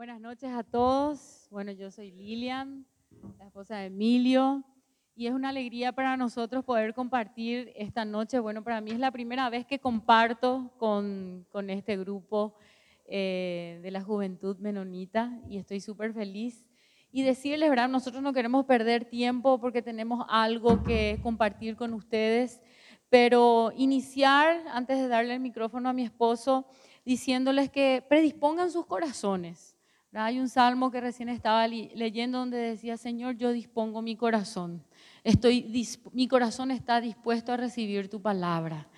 Buenas noches a todos. Bueno, yo soy Lilian, la esposa de Emilio, y es una alegría para nosotros poder compartir esta noche. Bueno, para mí es la primera vez que comparto con, con este grupo eh, de la juventud menonita y estoy súper feliz. Y decirles, ¿verdad? Nosotros no queremos perder tiempo porque tenemos algo que compartir con ustedes, pero iniciar, antes de darle el micrófono a mi esposo, diciéndoles que predispongan sus corazones hay un salmo que recién estaba leyendo donde decía, Señor, yo dispongo mi corazón. Estoy, mi corazón está dispuesto a recibir tu palabra.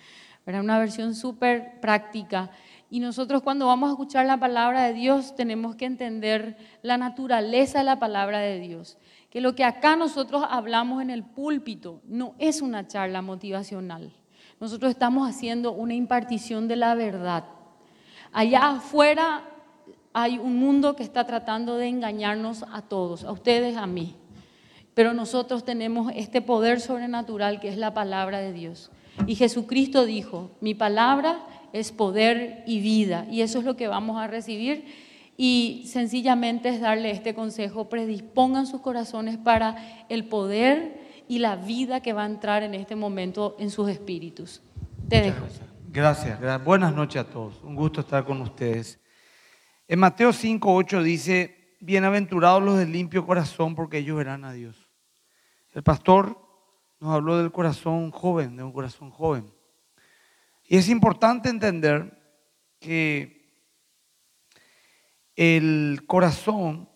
Era una versión súper práctica. Y nosotros cuando vamos a escuchar la palabra de Dios tenemos que entender la naturaleza de la palabra de Dios. Que lo que acá nosotros hablamos en el púlpito no es una charla motivacional. Nosotros estamos haciendo una impartición de la verdad. Allá afuera hay un mundo que está tratando de engañarnos a todos, a ustedes, a mí. Pero nosotros tenemos este poder sobrenatural que es la palabra de Dios. Y Jesucristo dijo, mi palabra es poder y vida. Y eso es lo que vamos a recibir. Y sencillamente es darle este consejo, predispongan sus corazones para el poder y la vida que va a entrar en este momento en sus espíritus. Te dejo. Gracias. gracias. Buenas noches a todos. Un gusto estar con ustedes. En Mateo 5, 8 dice, bienaventurados los de limpio corazón porque ellos verán a Dios. El pastor nos habló del corazón joven, de un corazón joven. Y es importante entender que el corazón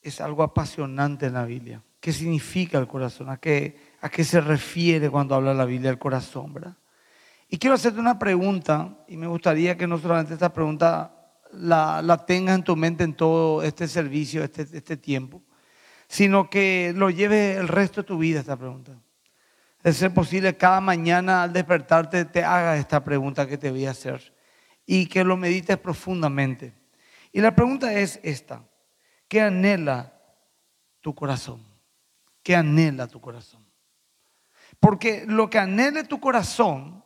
es algo apasionante en la Biblia. ¿Qué significa el corazón? ¿A qué, se refiere cuando habla la Biblia del corazón? ¿verdad? Y quiero hacerte una pregunta, y me gustaría que no solamente esta pregunta la, la tengas en tu mente en todo este servicio, este, este tiempo, sino que lo lleves el resto de tu vida esta pregunta. De ser posible, cada mañana al despertarte te hagas esta pregunta que te voy a hacer y que lo medites profundamente. Y la pregunta es esta, ¿qué anhela tu corazón? ¿Qué anhela tu corazón? Porque lo que anhele tu corazón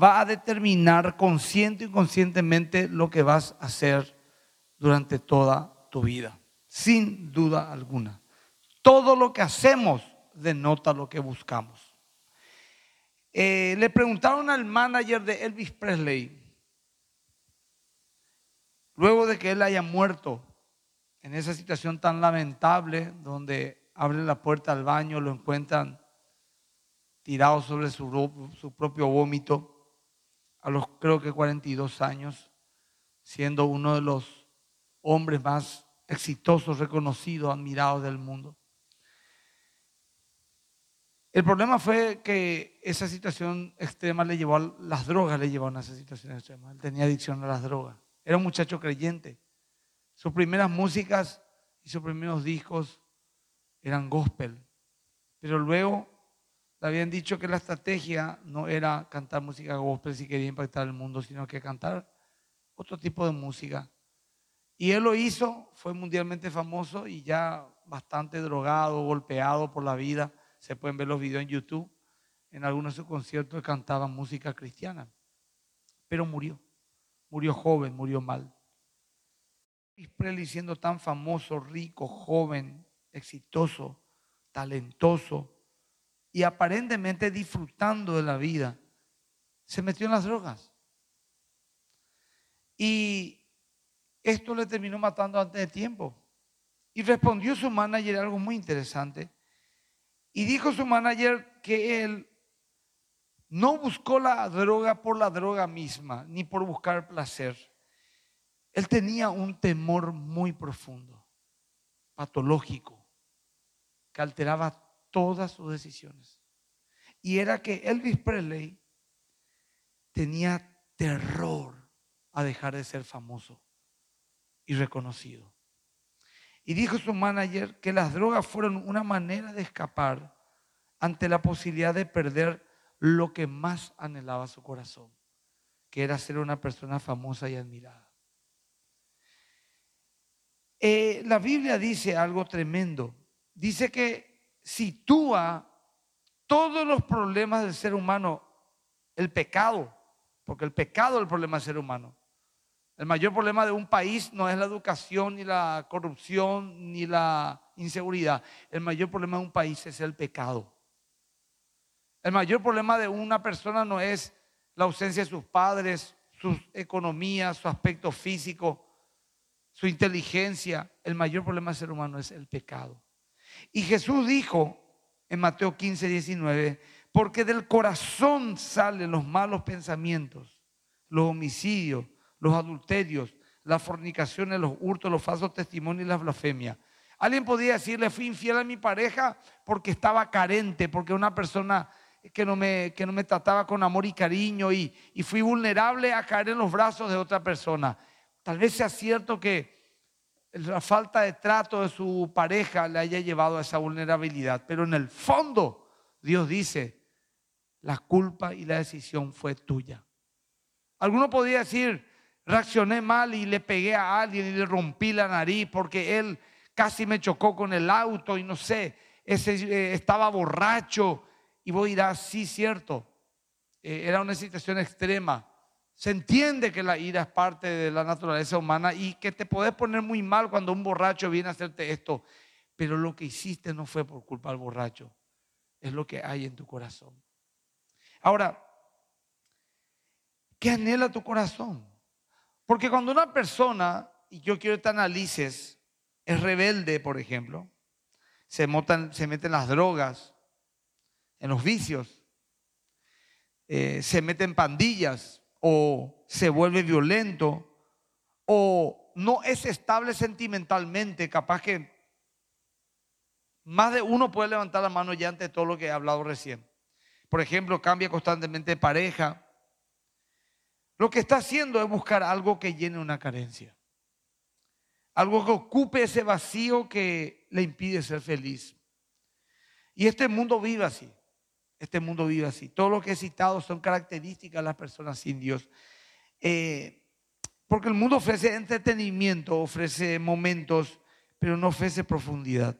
va a determinar consciente y inconscientemente lo que vas a hacer durante toda tu vida, sin duda alguna. Todo lo que hacemos denota lo que buscamos. Eh, le preguntaron al manager de Elvis Presley, luego de que él haya muerto en esa situación tan lamentable, donde abren la puerta al baño, lo encuentran tirado sobre su propio vómito, a los creo que 42 años, siendo uno de los hombres más exitosos, reconocidos, admirados del mundo. El problema fue que esa situación extrema le llevó a las drogas, le llevó a esa situación extrema. Él tenía adicción a las drogas. Era un muchacho creyente. Sus primeras músicas y sus primeros discos eran gospel. Pero luego habían dicho que la estrategia no era cantar música gospel si quería impactar el mundo, sino que cantar otro tipo de música. Y él lo hizo, fue mundialmente famoso y ya bastante drogado, golpeado por la vida. Se pueden ver los videos en YouTube. En algunos de sus conciertos cantaba música cristiana. Pero murió. Murió joven, murió mal. Presley siendo tan famoso, rico, joven, exitoso, talentoso, y aparentemente disfrutando de la vida, se metió en las drogas. Y esto le terminó matando antes de tiempo. Y respondió su manager algo muy interesante. Y dijo su manager que él no buscó la droga por la droga misma, ni por buscar placer. Él tenía un temor muy profundo, patológico, que alteraba todas sus decisiones. Y era que Elvis Presley tenía terror a dejar de ser famoso y reconocido. Y dijo su manager que las drogas fueron una manera de escapar ante la posibilidad de perder lo que más anhelaba su corazón, que era ser una persona famosa y admirada. Eh, la Biblia dice algo tremendo. Dice que sitúa todos los problemas del ser humano, el pecado, porque el pecado es el problema del ser humano. El mayor problema de un país no es la educación, ni la corrupción, ni la inseguridad. El mayor problema de un país es el pecado. El mayor problema de una persona no es la ausencia de sus padres, su economía, su aspecto físico, su inteligencia. El mayor problema del ser humano es el pecado. Y Jesús dijo en Mateo 15, 19, porque del corazón salen los malos pensamientos, los homicidios, los adulterios, las fornicaciones, los hurtos, los falsos testimonios y las blasfemias. Alguien podría decirle, fui infiel a mi pareja porque estaba carente, porque una persona que no me, que no me trataba con amor y cariño y, y fui vulnerable a caer en los brazos de otra persona. Tal vez sea cierto que la falta de trato de su pareja le haya llevado a esa vulnerabilidad, pero en el fondo Dios dice, la culpa y la decisión fue tuya. Alguno podría decir, reaccioné mal y le pegué a alguien y le rompí la nariz porque él casi me chocó con el auto y no sé, ese, eh, estaba borracho. Y vos dirás, sí, cierto, eh, era una situación extrema. Se entiende que la ira es parte de la naturaleza humana y que te puedes poner muy mal cuando un borracho viene a hacerte esto. Pero lo que hiciste no fue por culpa del borracho, es lo que hay en tu corazón. Ahora, ¿qué anhela tu corazón? Porque cuando una persona, y yo quiero que te analices, es rebelde, por ejemplo, se, se mete en las drogas, en los vicios, eh, se mete en pandillas o se vuelve violento o no es estable sentimentalmente, capaz que más de uno puede levantar la mano ya ante todo lo que he hablado recién por ejemplo, cambia constantemente de pareja, lo que está haciendo es buscar algo que llene una carencia. Algo que ocupe ese vacío que le impide ser feliz. Y este mundo vive así. Este mundo vive así. Todo lo que he citado son características de las personas sin Dios. Eh, porque el mundo ofrece entretenimiento, ofrece momentos, pero no ofrece profundidad.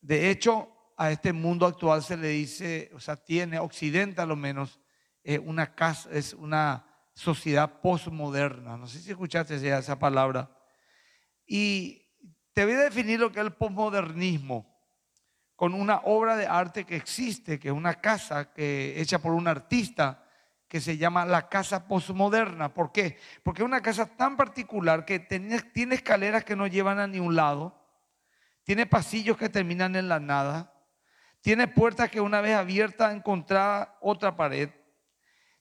De hecho, a este mundo actual se le dice, o sea, tiene, Occidente a lo menos, eh, una casa, es una sociedad postmoderna. No sé si escuchaste esa palabra. Y te voy a definir lo que es el postmodernismo con una obra de arte que existe, que es una casa que, hecha por un artista que se llama la casa postmoderna. ¿Por qué? Porque es una casa tan particular que tiene, escaleras que no llevan a ningún lado, tiene pasillos que terminan en la nada, tiene puertas que una vez abierta encontrada otra pared.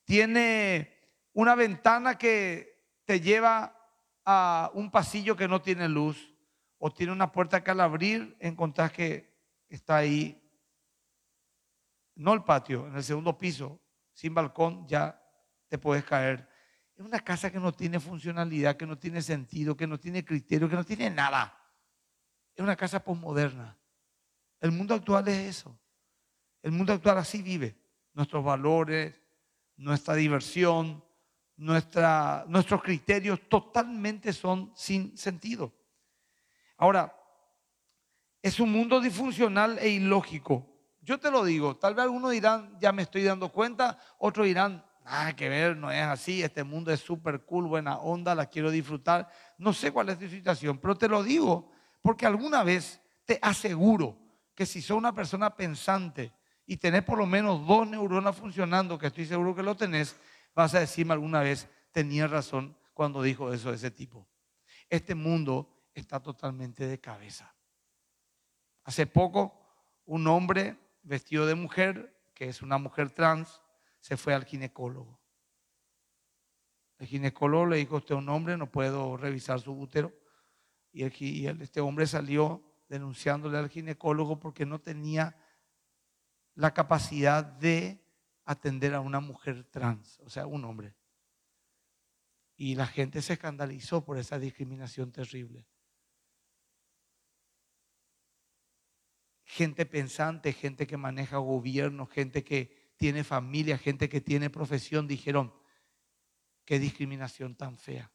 Tiene una ventana que te lleva a un pasillo que no tiene luz. O tiene una puerta que al abrir encontrás que está ahí, no el patio, en el segundo piso, sin balcón, ya te puedes caer. Es una casa que no tiene funcionalidad, que no tiene sentido, que no tiene criterio, que no tiene nada. Es una casa posmoderna. El mundo actual es eso. El mundo actual así vive. Nuestros valores, nuestra diversión, nuestra, nuestros criterios totalmente son sin sentido. Ahora, es un mundo disfuncional e ilógico. Yo te lo digo, tal vez algunos dirán, ya me estoy dando cuenta, otros dirán, nada que ver, no es así, este mundo es súper cool, buena onda, la quiero disfrutar. No sé cuál es tu situación, pero te lo digo porque alguna vez te aseguro que si sos una persona pensante y tenés por lo menos dos neuronas funcionando, que estoy seguro que lo tenés, vas a decirme alguna vez, tenía razón cuando dijo eso de ese tipo. Este mundo está totalmente de cabeza. Hace poco, un hombre vestido de mujer, que es una mujer trans, se fue al ginecólogo. El ginecólogo le dijo, usted es un hombre, no puedo revisar su útero. Y, este hombre salió denunciándole al ginecólogo porque no tenía la capacidad de atender a una mujer trans, o sea, un hombre. Y la gente se escandalizó por esa discriminación terrible. Gente pensante, gente que maneja gobierno, gente que tiene familia, gente que tiene profesión, dijeron, qué discriminación tan fea.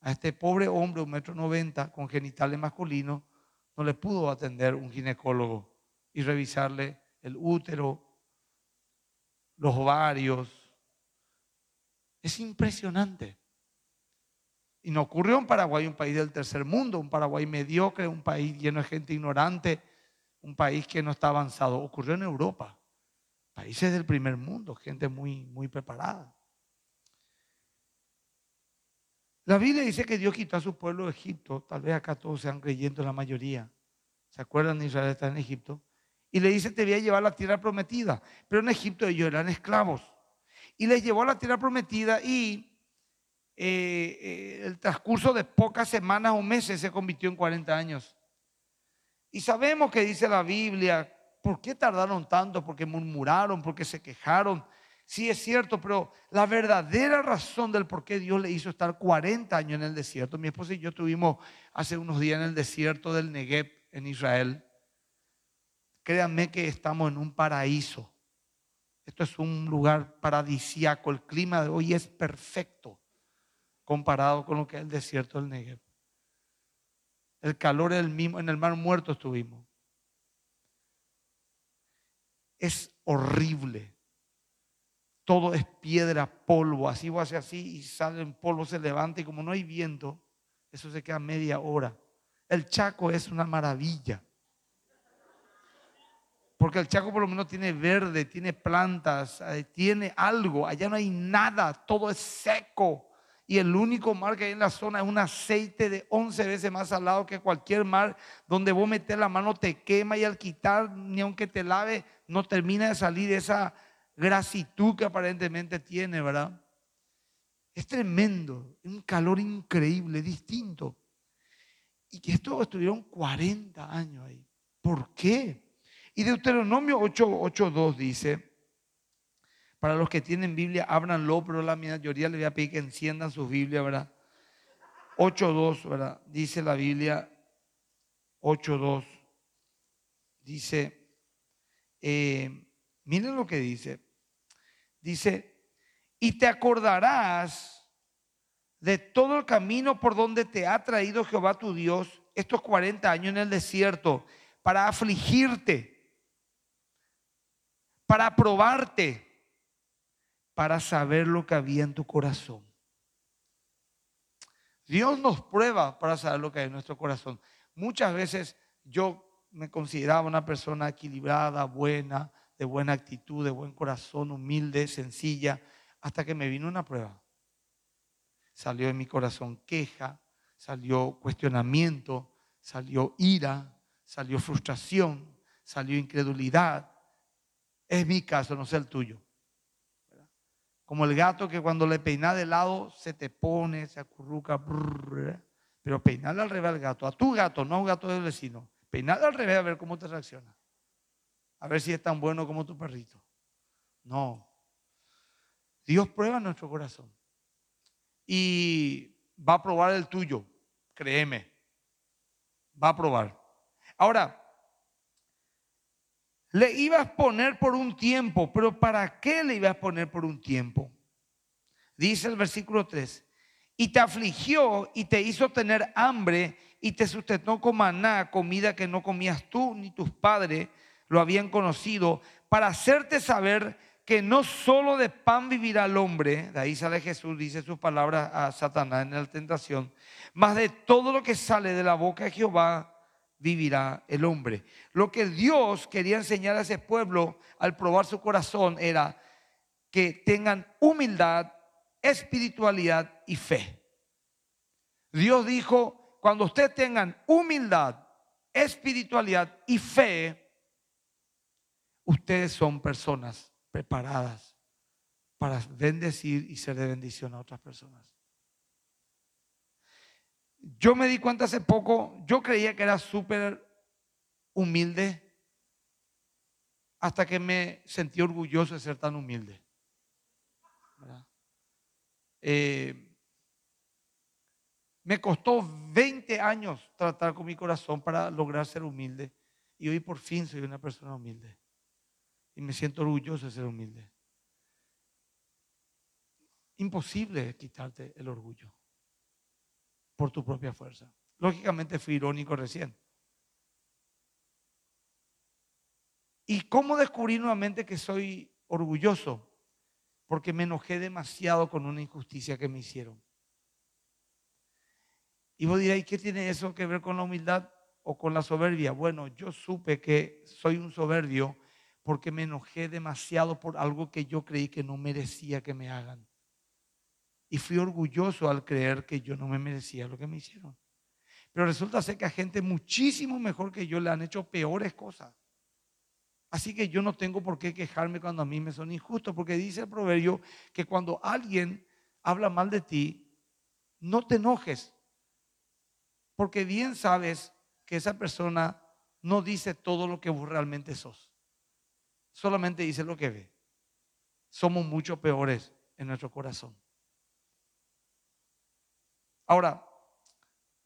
A este pobre hombre, un metro noventa, con genitales masculinos, no le pudo atender un ginecólogo y revisarle el útero, los ovarios. Es impresionante. Y no ocurrió en Paraguay, un país del tercer mundo, un Paraguay mediocre, un país lleno de gente ignorante, un país que no está avanzado. Ocurrió en Europa, países del primer mundo, gente muy, muy preparada. La Biblia dice que Dios quitó a su pueblo de Egipto, tal vez acá todos sean creyentes la mayoría. ¿Se acuerdan de Israel está en Egipto? Y le dice, te voy a llevar a la tierra prometida. Pero en Egipto ellos eran esclavos. Y les llevó a la tierra prometida y eh, eh, el transcurso de pocas semanas o meses se convirtió en 40 años. Y sabemos que dice la Biblia, ¿por qué tardaron tanto? Porque murmuraron, porque se quejaron. Sí es cierto, pero la verdadera razón del por qué Dios le hizo estar 40 años en el desierto, mi esposa y yo estuvimos hace unos días en el desierto del Negev en Israel. Créanme que estamos en un paraíso. Esto es un lugar paradisíaco. El clima de hoy es perfecto comparado con lo que es el desierto del Negev. El calor es el mismo, en el mar muerto estuvimos. Es horrible. Todo es piedra, polvo, así o hace así y sale en polvo, se levanta y como no hay viento, eso se queda media hora. El Chaco es una maravilla. Porque el Chaco por lo menos tiene verde, tiene plantas, eh, tiene algo. Allá no hay nada, todo es seco y el único mar que hay en la zona es un aceite de 11 veces más salado que cualquier mar donde vos metes la mano te quema y al quitar, ni aunque te lave, no termina de salir esa grasitud que aparentemente tiene, ¿verdad? Es tremendo, un calor increíble, distinto. Y que esto estuvieron 40 años ahí. ¿Por qué? Y Deuteronomio 8.2 dice, para los que tienen Biblia, ábranlo, pero la mayoría le voy a pedir que enciendan sus Biblia, ¿verdad? 8.2, ¿verdad? Dice la Biblia 8.2. Dice, eh, miren lo que dice. Dice, y te acordarás de todo el camino por donde te ha traído Jehová tu Dios estos 40 años en el desierto para afligirte, para probarte para saber lo que había en tu corazón. Dios nos prueba para saber lo que hay en nuestro corazón. Muchas veces yo me consideraba una persona equilibrada, buena, de buena actitud, de buen corazón, humilde, sencilla, hasta que me vino una prueba. Salió de mi corazón queja, salió cuestionamiento, salió ira, salió frustración, salió incredulidad. Es mi caso, no sé el tuyo. Como el gato que cuando le peinas de lado se te pone, se acurruca. pero peinarle al revés al gato. A tu gato, no a un gato del vecino. Peinarle al revés a ver cómo te reacciona. A ver si es tan bueno como tu perrito. No. Dios prueba nuestro corazón. Y va a probar el tuyo. Créeme. Va a probar. Ahora, le ibas a poner por un tiempo, pero ¿para qué le ibas a poner por un tiempo? Dice el versículo 3, y te afligió y te hizo tener hambre y te sustentó con maná, comida que no comías tú ni tus padres lo habían conocido, para hacerte saber que no solo de pan vivirá el hombre, de ahí sale Jesús, dice sus palabras a Satanás en la tentación, más de todo lo que sale de la boca de Jehová vivirá el hombre. Lo que Dios quería enseñar a ese pueblo al probar su corazón era que tengan humildad, espiritualidad y fe. Dios dijo, cuando ustedes tengan humildad, espiritualidad y fe, ustedes son personas preparadas para bendecir y ser de bendición a otras personas. Yo me di cuenta hace poco, yo creía que era súper humilde hasta que me sentí orgulloso de ser tan humilde. Eh, me costó 20 años tratar con mi corazón para lograr ser humilde y hoy por fin soy una persona humilde y me siento orgulloso de ser humilde. Imposible quitarte el orgullo por tu propia fuerza. Lógicamente fui irónico recién. ¿Y cómo descubrí nuevamente que soy orgulloso? Porque me enojé demasiado con una injusticia que me hicieron. Y vos dirás, ¿y qué tiene eso que ver con la humildad o con la soberbia? Bueno, yo supe que soy un soberbio porque me enojé demasiado por algo que yo creí que no merecía que me hagan. Y fui orgulloso al creer que yo no me merecía lo que me hicieron. Pero resulta ser que a gente muchísimo mejor que yo le han hecho peores cosas. Así que yo no tengo por qué quejarme cuando a mí me son injustos, porque dice el proverbio que cuando alguien habla mal de ti, no te enojes, porque bien sabes que esa persona no dice todo lo que vos realmente sos, solamente dice lo que ve. Somos mucho peores en nuestro corazón. Ahora,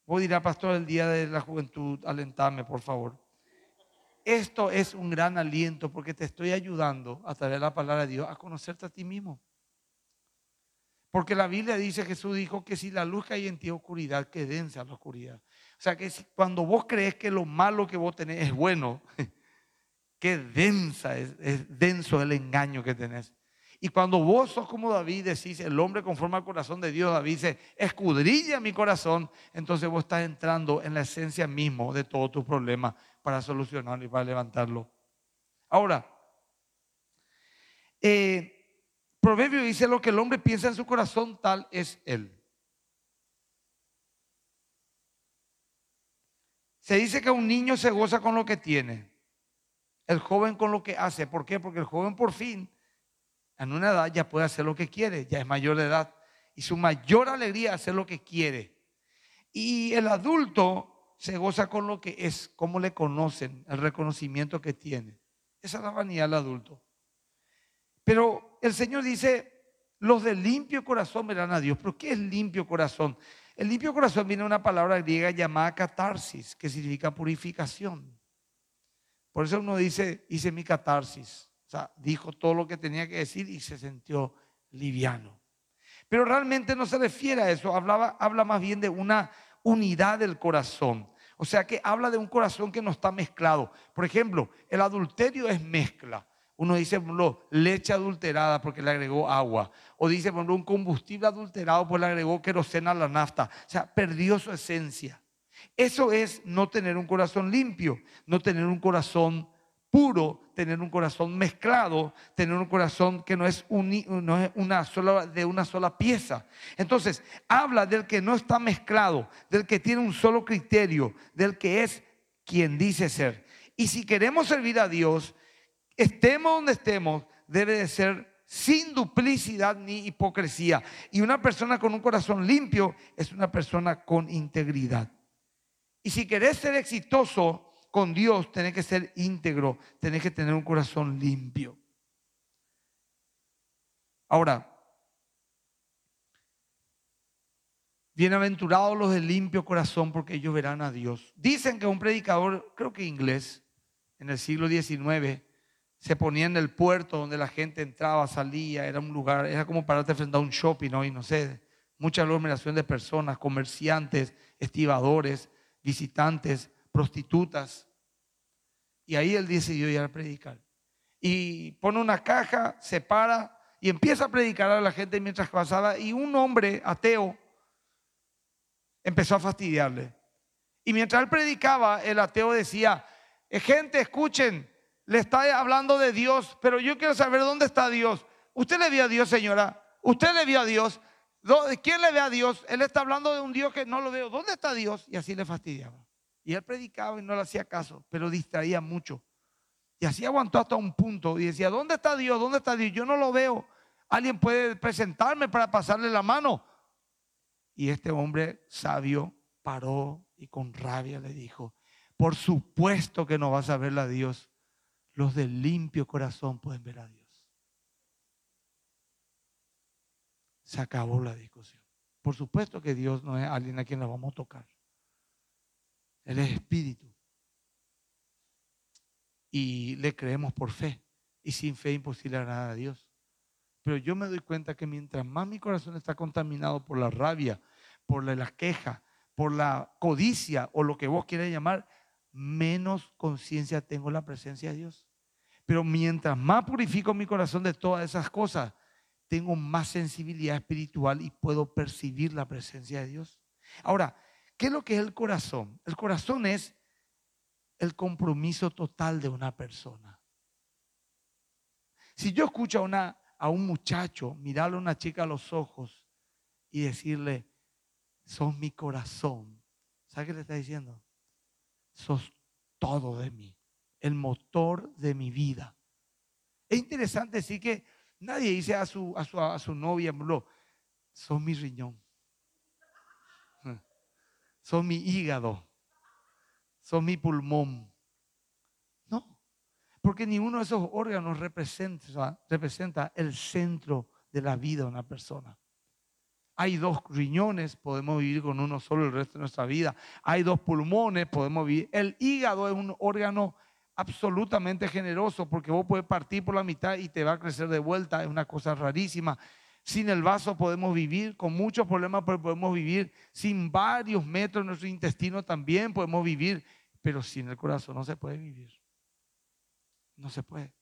voy a ir a pastor el día de la juventud, alentame por favor. Esto es un gran aliento porque te estoy ayudando a través de la palabra de Dios a conocerte a ti mismo. Porque la Biblia dice, Jesús dijo que si la luz cae en ti oscuridad, que densa la oscuridad. O sea que cuando vos crees que lo malo que vos tenés es bueno, qué densa es, es denso el engaño que tenés. Y cuando vos sos como David, decís, el hombre conforme al corazón de Dios, David dice, escudrilla mi corazón, entonces vos estás entrando en la esencia mismo de todos tus problemas para solucionarlo y para levantarlo. Ahora, eh, Proverbio dice lo que el hombre piensa en su corazón, tal es él. Se dice que un niño se goza con lo que tiene, el joven con lo que hace. ¿Por qué? Porque el joven por fin en una edad ya puede hacer lo que quiere, ya es mayor de edad. Y su mayor alegría es hacer lo que quiere. Y el adulto se goza con lo que es, cómo le conocen, el reconocimiento que tiene. Esa es la vanidad del adulto. Pero el Señor dice, los de limpio corazón verán a Dios. ¿Pero qué es limpio corazón? El limpio corazón viene de una palabra griega llamada catarsis, que significa purificación. Por eso uno dice, hice mi catarsis sea, dijo todo lo que tenía que decir y se sintió liviano. Pero realmente no se refiere a eso, Hablaba, habla más bien de una unidad del corazón. O sea que habla de un corazón que no está mezclado. Por ejemplo, el adulterio es mezcla. Uno dice, por leche adulterada porque le agregó agua. O dice, por un combustible adulterado porque le agregó querosena a la nafta. O sea, perdió su esencia. Eso es no tener un corazón limpio, no tener un corazón puro, tener un corazón mezclado, tener un corazón que no es, una sola, de una sola pieza. Entonces, habla del que no está mezclado, del que tiene un solo criterio, del que es quien dice ser. Y si queremos servir a Dios, estemos donde estemos, debe de ser sin duplicidad ni hipocresía. Y una persona con un corazón limpio es una persona con integridad. Y si querés ser exitoso, con Dios tenés que ser íntegro, tenés que tener un corazón limpio. Ahora, bienaventurados los de limpio corazón porque ellos verán a Dios. Dicen que un predicador, creo que inglés, en el siglo XIX, se ponía en el puerto donde la gente entraba, salía, era un lugar, era como pararte frente a un shopping hoy, no sé, mucha aglomeración de personas, comerciantes, estibadores, visitantes, prostitutas. Y ahí él decidió ir a predicar. Y pone una caja, se para y empieza a predicar a la gente mientras pasaba. Y un hombre ateo empezó a fastidiarle. Y mientras él predicaba, el ateo decía, eh, gente, escuchen, le está hablando de Dios, pero yo quiero saber dónde está Dios. ¿Usted le vio a Dios, señora? ¿Usted le vio a Dios? ¿Quién le ve a Dios? Él está hablando de un Dios que no lo veo. ¿Dónde está Dios? Y así le fastidiaba. Y él predicaba y no le hacía caso, pero distraía mucho. Y así aguantó hasta un punto y decía, ¿dónde está Dios? ¿Dónde está Dios? Yo no lo veo. ¿Alguien puede presentarme para pasarle la mano? Y este hombre sabio paró y con rabia le dijo, por supuesto que no vas a ver a Dios. Los de limpio corazón pueden ver a Dios. Se acabó la discusión. Por supuesto que Dios no es alguien a quien le vamos a tocar. Él es espíritu. Y le creemos por fe. Y sin fe imposible nada a Dios. Pero yo me doy cuenta que mientras más mi corazón está contaminado por la rabia, por la, queja, por la codicia o lo que vos quieras llamar, menos conciencia tengo la presencia de Dios. Pero mientras más purifico mi corazón de todas esas cosas, tengo más sensibilidad espiritual y puedo percibir la presencia de Dios. Ahora, ¿Qué es lo que es el corazón? El corazón es el compromiso total de una persona. Si yo escucho a, un muchacho mirarle a una chica a los ojos y decirle, sos mi corazón, ¿sabe qué le está diciendo? Sos todo de mí, el motor de mi vida. Es interesante decir que nadie dice a su, a su novia, sos mi riñón, sos mi hígado, sos mi pulmón. No, porque ninguno de esos órganos representa, representa el centro de la vida de una persona. Hay dos riñones, podemos vivir con uno solo el resto de nuestra vida. Hay dos pulmones, podemos vivir. El hígado es un órgano absolutamente generoso porque vos puedes partir por la mitad y te va a crecer de vuelta. Es una cosa rarísima. Sin el vaso podemos vivir con muchos problemas, podemos vivir sin varios metros. Nuestro intestino también podemos vivir, pero sin el corazón no se puede vivir. No se puede.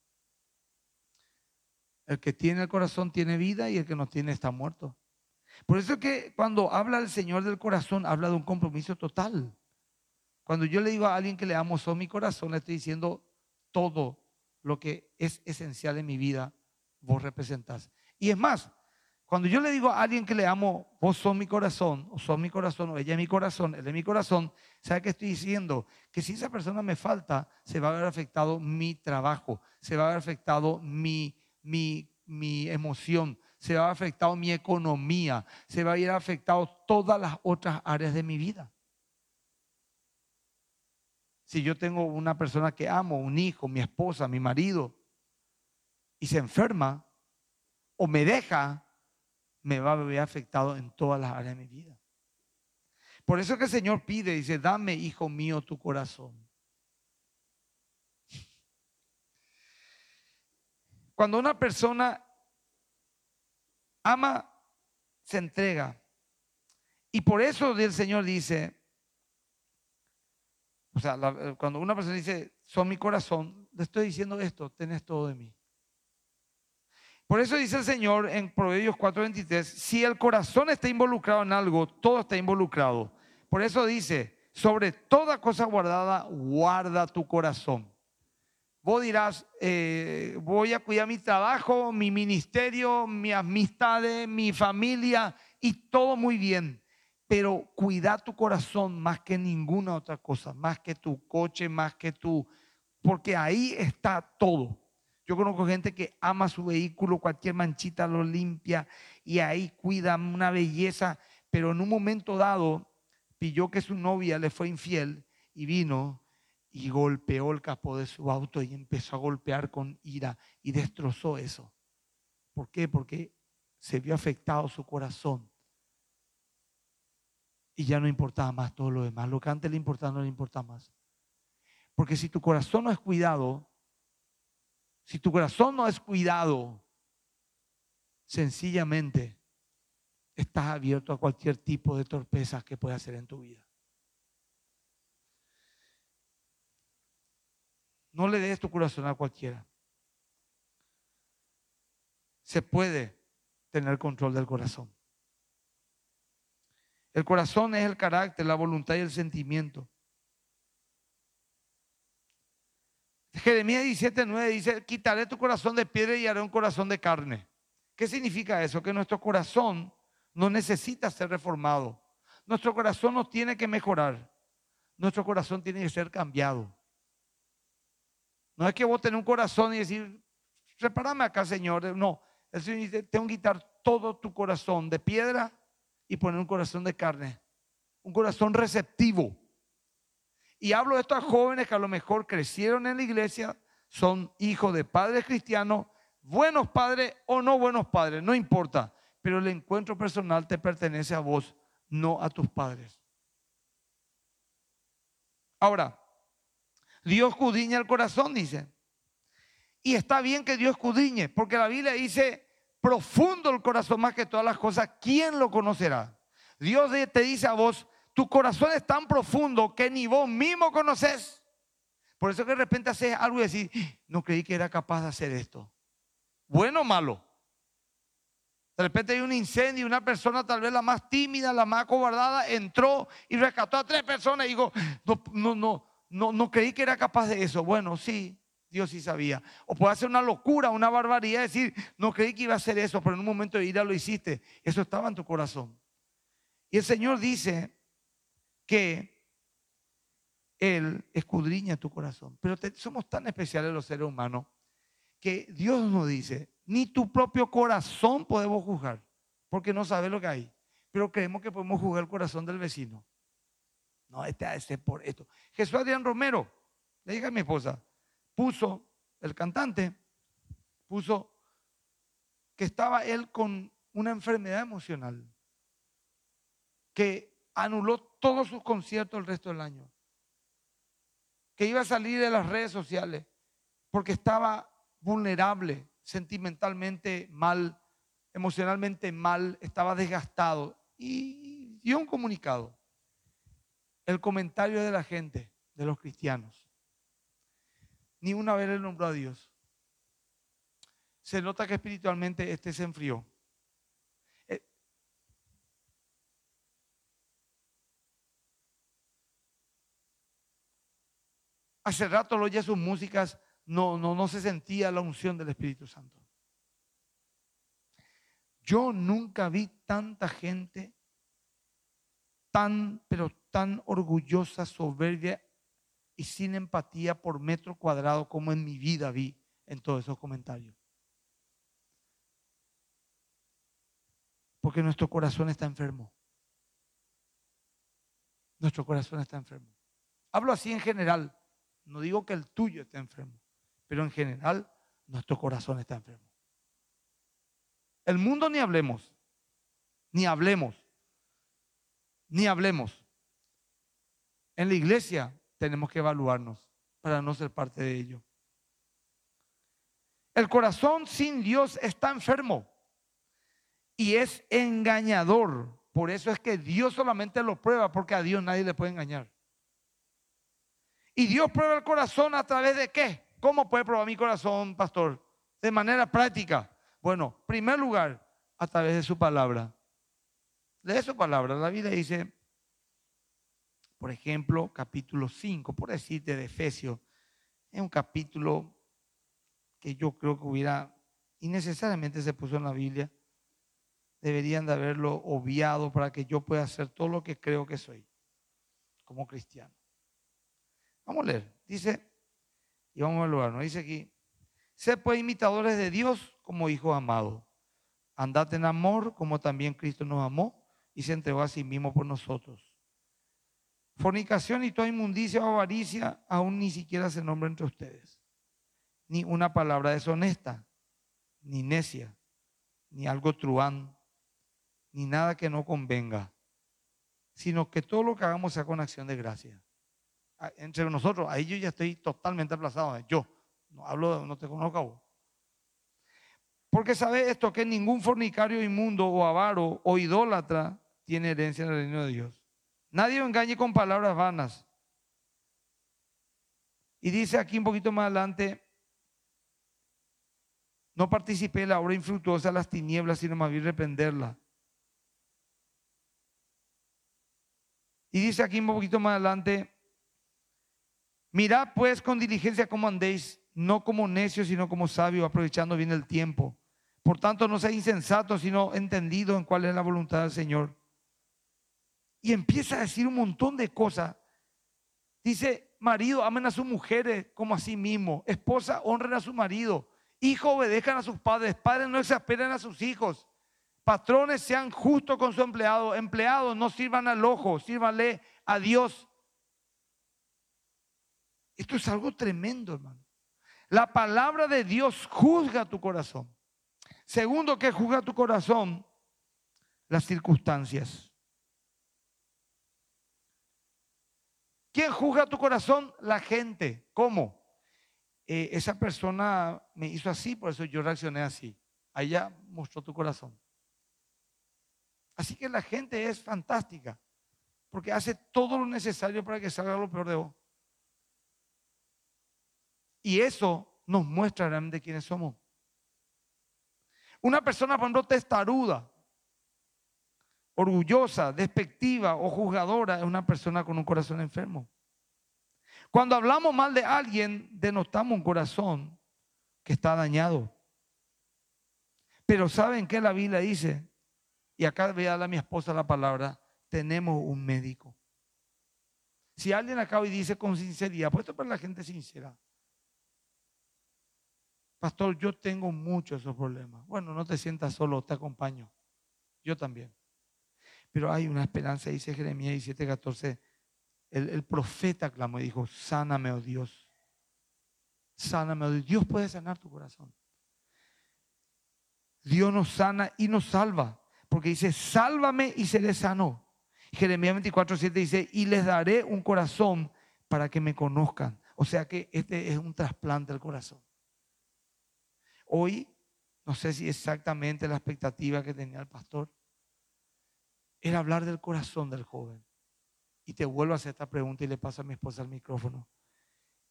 El que tiene el corazón tiene vida y el que no tiene está muerto. Por eso es que cuando habla el Señor del corazón, habla de un compromiso total. Cuando yo le digo a alguien que le amo, son mi corazón, le estoy diciendo todo lo que es esencial en mi vida, vos representás. Y es más, cuando yo le digo a alguien que le amo, vos sos mi corazón, o son mi corazón, o ella es mi corazón, él es mi corazón, ¿sabe qué estoy diciendo? Que si esa persona me falta, se va a ver afectado mi trabajo, se va a ver afectado mi, mi, mi emoción, se va a ver afectado mi economía, se va a ver afectado todas las otras áreas de mi vida. Si yo tengo una persona que amo, un hijo, mi esposa, mi marido, y se enferma o me deja, me va a ver afectado en todas las áreas de mi vida. Por eso que el Señor pide, dice, dame, hijo mío, tu corazón. Cuando una persona ama, se entrega. Y por eso el Señor dice, o sea, cuando una persona dice, son mi corazón, le estoy diciendo esto, tenés todo de mí. Por eso dice el Señor en Proverbios 4:23, si el corazón está involucrado en algo, todo está involucrado. Por eso dice, sobre toda cosa guardada, guarda tu corazón. Vos dirás, eh, voy a cuidar mi trabajo, mi ministerio, mi amistades, mi familia y todo muy bien. Pero cuida tu corazón más que ninguna otra cosa, más que tu coche, más que tu... Porque ahí está todo. Yo conozco gente que ama su vehículo, cualquier manchita lo limpia y ahí cuida una belleza, pero en un momento dado pilló que su novia le fue infiel y vino y golpeó el capó de su auto y empezó a golpear con ira y destrozó eso. ¿Por qué? Porque se vio afectado su corazón y ya no importaba más todo lo demás. Lo que antes le importaba no le importa más. Porque si tu corazón no es cuidado, si tu corazón no es cuidado, sencillamente estás abierto a cualquier tipo de torpezas que pueda hacer en tu vida. No le des tu corazón a cualquiera. Se puede tener control del corazón. El corazón es el carácter, la voluntad y el sentimiento. Jeremías 17:9 dice, quitaré tu corazón de piedra y haré un corazón de carne. ¿Qué significa eso? Que nuestro corazón no necesita ser reformado. Nuestro corazón no tiene que mejorar. Nuestro corazón tiene que ser cambiado. No es que vos tenés un corazón y decir, repárame acá, Señor. No, el Señor dice, tengo que quitar todo tu corazón de piedra y poner un corazón de carne. Un corazón receptivo. Y hablo de estos jóvenes que a lo mejor crecieron en la iglesia, son hijos de padres cristianos, buenos padres o no buenos padres, no importa. Pero el encuentro personal te pertenece a vos, no a tus padres. Ahora, Dios escudriña el corazón, dice. Y está bien que Dios escudriñe, porque la Biblia dice, profundo el corazón más que todas las cosas, ¿quién lo conocerá? Dios te dice a vos, tu corazón es tan profundo que ni vos mismo conoces. Por eso que de repente haces algo y decís, no creí que era capaz de hacer esto. Bueno o malo. De repente hay un incendio y una persona, tal vez la más tímida, la más cobardada, entró y rescató a tres personas. Y digo, no, no, no, no, no creí que era capaz de eso. Bueno, sí, Dios sí sabía. O puede hacer una locura, una barbaridad, decir, no creí que iba a hacer eso, pero en un momento de ira lo hiciste. Eso estaba en tu corazón. Y el Señor dice que Él escudriña tu corazón. Pero somos tan especiales los seres humanos que Dios nos dice, ni tu propio corazón podemos juzgar, porque no sabes lo que hay. Pero creemos que podemos juzgar el corazón del vecino. No, este de ser por esto. Jesús Adrián Romero, le dije a mi esposa, puso, el cantante, puso que estaba él con una enfermedad emocional que anuló todos sus conciertos el resto del año, que iba a salir de las redes sociales porque estaba vulnerable, sentimentalmente mal, emocionalmente mal, estaba desgastado y dio un comunicado. El comentario de la gente, de los cristianos. Ni una vez le nombró a Dios. Se nota que espiritualmente este se enfrió. Hace rato lo oye sus músicas no, no, no se sentía la unción del Espíritu Santo. Yo nunca vi tanta gente tan, pero tan orgullosa, soberbia y sin empatía por metro cuadrado como en mi vida vi en todos esos comentarios. Porque nuestro corazón está enfermo. Nuestro corazón está enfermo. Hablo así en general. No digo que el tuyo esté enfermo pero en general nuestro corazón está enfermo. El mundo ni hablemos, ni hablemos, ni hablemos. En la iglesia tenemos que evaluarnos para no ser parte de ello. El corazón sin Dios está enfermo y es engañador. Por eso es que Dios solamente lo prueba, porque a Dios nadie le puede engañar. Y Dios prueba el corazón a través de qué? ¿Cómo puede probar mi corazón, pastor? De manera práctica. Bueno, en primer lugar, a través de su palabra. De su palabra. La Biblia dice, por ejemplo, capítulo 5, por decirte de Efesios, es un capítulo que yo creo que hubiera, innecesariamente se puso en la Biblia, deberían de haberlo obviado para que yo pueda hacer todo lo que creo que soy como cristiano. Vamos a leer. Dice, y vamos a lugar, nos dice aquí, sé pues imitadores de Dios como hijos amados. Andad en amor como también Cristo nos amó y se entregó a sí mismo por nosotros. Fornicación y toda inmundicia o avaricia aún ni siquiera se nombra entre ustedes. Ni una palabra deshonesta, ni necia, ni algo truán, ni nada que no convenga, sino que todo lo que hagamos sea con acción de gracia entre nosotros, ahí yo ya estoy totalmente aplazado. Yo, no hablo, no te conozco a vos. Porque sabe esto, que ningún fornicario inmundo o avaro o idólatra tiene herencia en el reino de Dios. Nadie engañe con palabras vanas. Y dice aquí un poquito más adelante, no participé en la obra infructuosa de las tinieblas, sino más bien reprenderla. Y dice aquí un poquito más adelante, Mirad pues con diligencia cómo andéis, no como necios, sino como sabios, aprovechando bien el tiempo. Por tanto, no seáis insensatos, sino entendidos en cuál es la voluntad del Señor. Y empieza a decir un montón de cosas. Dice, marido, amen a sus mujeres como a sí mismo. Esposa, honren a su marido. Hijos, obedezcan a sus padres. Padres, no exasperen a sus hijos. Patrones, sean justos con su empleado. Empleados, no sirvan al ojo, sírvanle a Dios esto es algo tremendo, hermano. La palabra de Dios juzga tu corazón. Segundo, que juzga tu corazón las circunstancias. ¿Quién juzga tu corazón? La gente. ¿Cómo? Eh, esa persona me hizo así, por eso yo reaccioné así. Allá mostró tu corazón. Así que la gente es fantástica, porque hace todo lo necesario para que salga lo peor de vos. Y eso nos muestra realmente quiénes somos. Una persona, por ejemplo, testaruda, orgullosa, despectiva o juzgadora es una persona con un corazón enfermo. Cuando hablamos mal de alguien, denotamos un corazón que está dañado. Pero ¿saben qué la Biblia dice? Y acá voy a darle a mi esposa la palabra, tenemos un médico. Si alguien acaba y dice con sinceridad, pues esto es para la gente sincera. Pastor, yo tengo muchos esos problemas. Bueno, no te sientas solo, te acompaño. Yo también. Pero hay una esperanza, dice Jeremías 17, 14. El, profeta clamó y dijo, sáname, oh Dios. Sáname, oh Dios. Dios puede sanar tu corazón. Dios nos sana y nos salva. Porque dice, sálvame y seré sano. Jeremías 24, 7 dice, y les daré un corazón para que me conozcan. O sea que este es un trasplante del corazón. Hoy, no sé si exactamente la expectativa que tenía el pastor, era hablar del corazón del joven. Y te vuelvo a hacer esta pregunta y le paso a mi esposa el micrófono.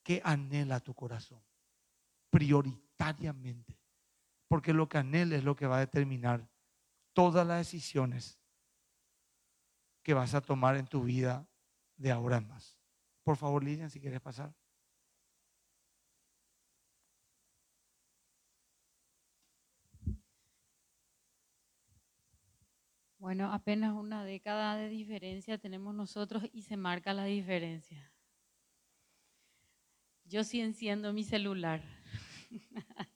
¿Qué anhela tu corazón? Prioritariamente. Porque lo que anhela es lo que va a determinar todas las decisiones que vas a tomar en tu vida de ahora en más. Por favor, Lilian, si quieres pasar. Bueno, apenas una década de diferencia tenemos nosotros y se marca la diferencia. Yo sí enciendo mi celular.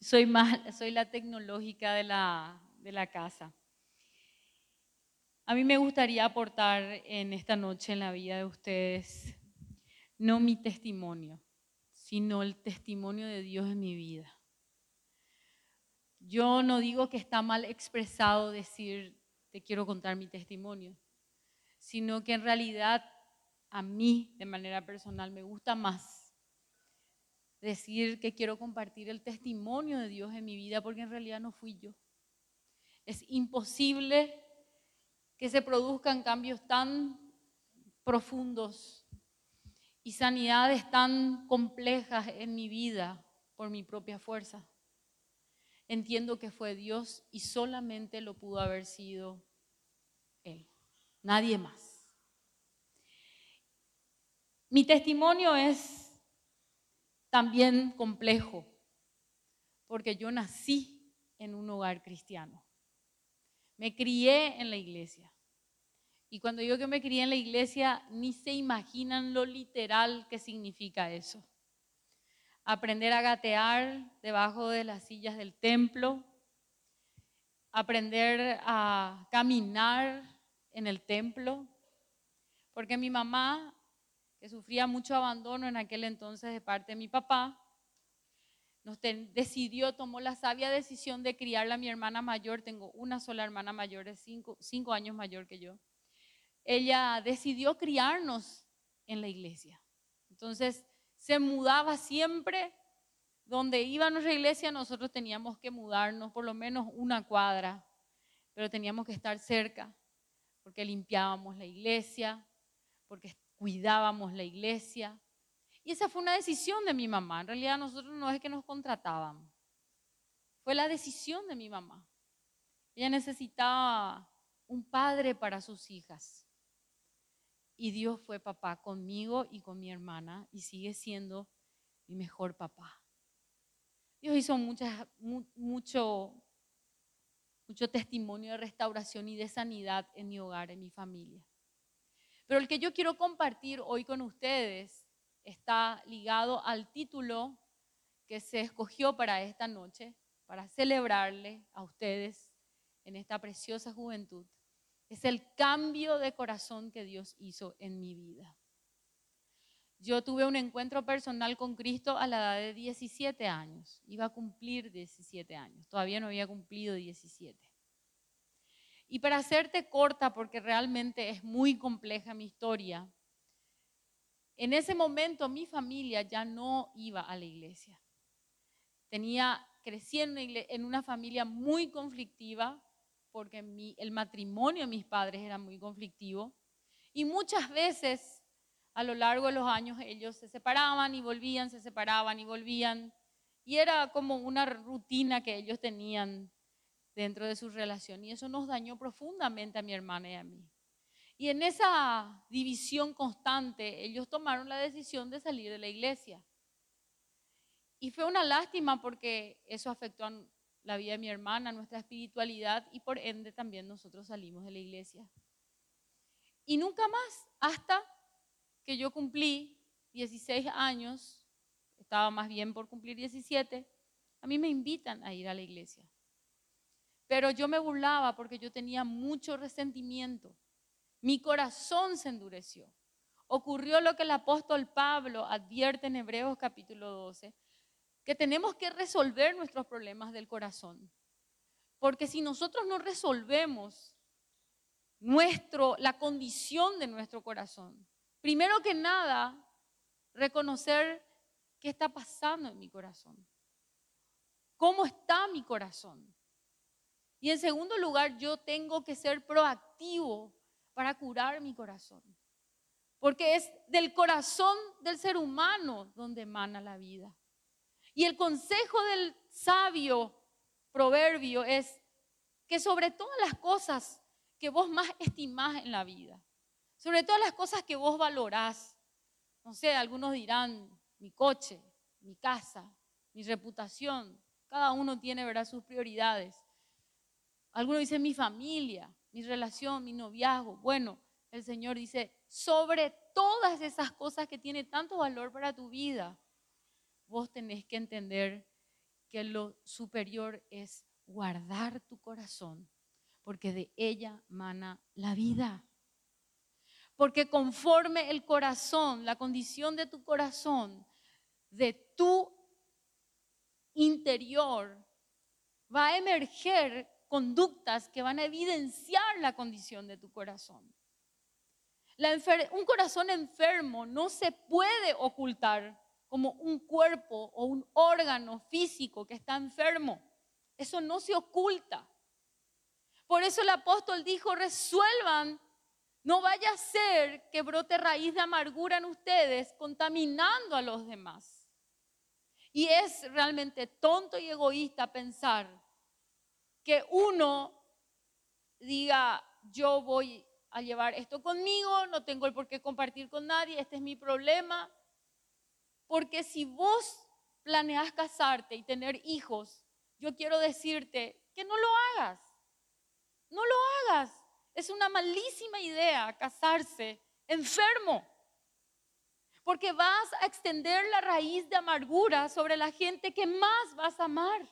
soy, más, soy la tecnológica de la, de la casa. A mí me gustaría aportar en esta noche en la vida de ustedes no mi testimonio, sino el testimonio de Dios en mi vida. Yo no digo que está mal expresado decir, te quiero contar mi testimonio, sino que en realidad a mí, de manera personal, me gusta más decir que quiero compartir el testimonio de Dios en mi vida, porque en realidad no fui yo. Es imposible que se produzcan cambios tan profundos y sanidades tan complejas en mi vida por mi propia fuerza entiendo que fue Dios y solamente lo pudo haber sido Él, nadie más. Mi testimonio es también complejo, porque yo nací en un hogar cristiano. Me crié en la iglesia. Y cuando digo que me crié en la iglesia, ni se imaginan lo literal que significa eso aprender a gatear debajo de las sillas del templo, aprender a caminar en el templo, porque mi mamá, que sufría mucho abandono en aquel entonces de parte de mi papá, nos decidió, tomó la sabia decisión de criarla a mi hermana mayor, tengo una sola hermana mayor, es cinco, cinco años mayor que yo. Ella decidió criarnos en la iglesia. Entonces, se mudaba siempre. Donde iba nuestra iglesia, nosotros teníamos que mudarnos por lo menos una cuadra, pero teníamos que estar cerca, porque limpiábamos la iglesia, porque cuidábamos la iglesia. Y esa fue una decisión de mi mamá. En realidad nosotros no es que nos contrataban. Fue la decisión de mi mamá. Ella necesitaba un padre para sus hijas. Y Dios fue papá conmigo y con mi hermana y sigue siendo mi mejor papá. Dios hizo mucho, mucho testimonio de restauración y de sanidad en mi hogar, en mi familia. Pero el que yo quiero compartir hoy con ustedes está ligado al título que se escogió para esta noche, para celebrarle a ustedes en esta preciosa juventud. Es el cambio de corazón que Dios hizo en mi vida. Yo tuve un encuentro personal con Cristo a la edad de 17 años. Iba a cumplir 17 años. Todavía no había cumplido 17. Y para hacerte corta, porque realmente es muy compleja mi historia, en ese momento mi familia ya no iba a la iglesia. Tenía, crecí en una familia muy conflictiva, porque el matrimonio de mis padres era muy conflictivo. Y muchas veces a lo largo de los años ellos se separaban y volvían, se separaban y volvían. Y era como una rutina que ellos tenían dentro de su relación. Y eso nos dañó profundamente a mi hermana y a mí. Y en esa división constante, ellos tomaron la decisión de salir de la iglesia. Y fue una lástima porque eso afectó a la vida de mi hermana, nuestra espiritualidad y por ende también nosotros salimos de la iglesia. Y nunca más, hasta que yo cumplí 16 años, estaba más bien por cumplir 17, a mí me invitan a ir a la iglesia. Pero yo me burlaba porque yo tenía mucho resentimiento. Mi corazón se endureció. Ocurrió lo que el apóstol Pablo advierte en Hebreos capítulo 12, que tenemos que resolver nuestros problemas del corazón. Porque si nosotros no resolvemos nuestro, la condición de nuestro corazón, primero que nada, reconocer qué está pasando en mi corazón. ¿Cómo está mi corazón? Y en segundo lugar, yo tengo que ser proactivo para curar mi corazón. Porque es del corazón del ser humano donde emana la vida. Y el consejo del sabio proverbio es que sobre todas las cosas que vos más estimás en la vida, sobre todas las cosas que vos valorás, no sé, algunos dirán mi coche, mi casa, mi reputación, cada uno tiene ¿verdad? sus prioridades. Algunos dicen mi familia, mi relación, mi noviazgo. Bueno, el Señor dice, sobre todas esas cosas que tienen tanto valor para tu vida, vos tenés que entender que lo superior es guardar tu corazón, porque de ella mana la vida. Porque conforme el corazón, la condición de tu corazón, de tu interior, va a emerger conductas que van a evidenciar la condición de tu corazón. un corazón enfermo no se puede ocultar como un cuerpo o un órgano físico que está enfermo. Eso no se oculta. Por eso el apóstol dijo, resuelvan, no vaya a ser que brote raíz de amargura en ustedes, contaminando a los demás. Y es realmente tonto y egoísta pensar que uno diga, yo voy a llevar esto conmigo, no tengo el por qué compartir con nadie, este es mi problema. Porque si vos planeas casarte y tener hijos, yo quiero decirte que no lo hagas. No lo hagas. Es una malísima idea casarse enfermo. Porque vas a extender la raíz de amargura sobre la gente que más vas a amar.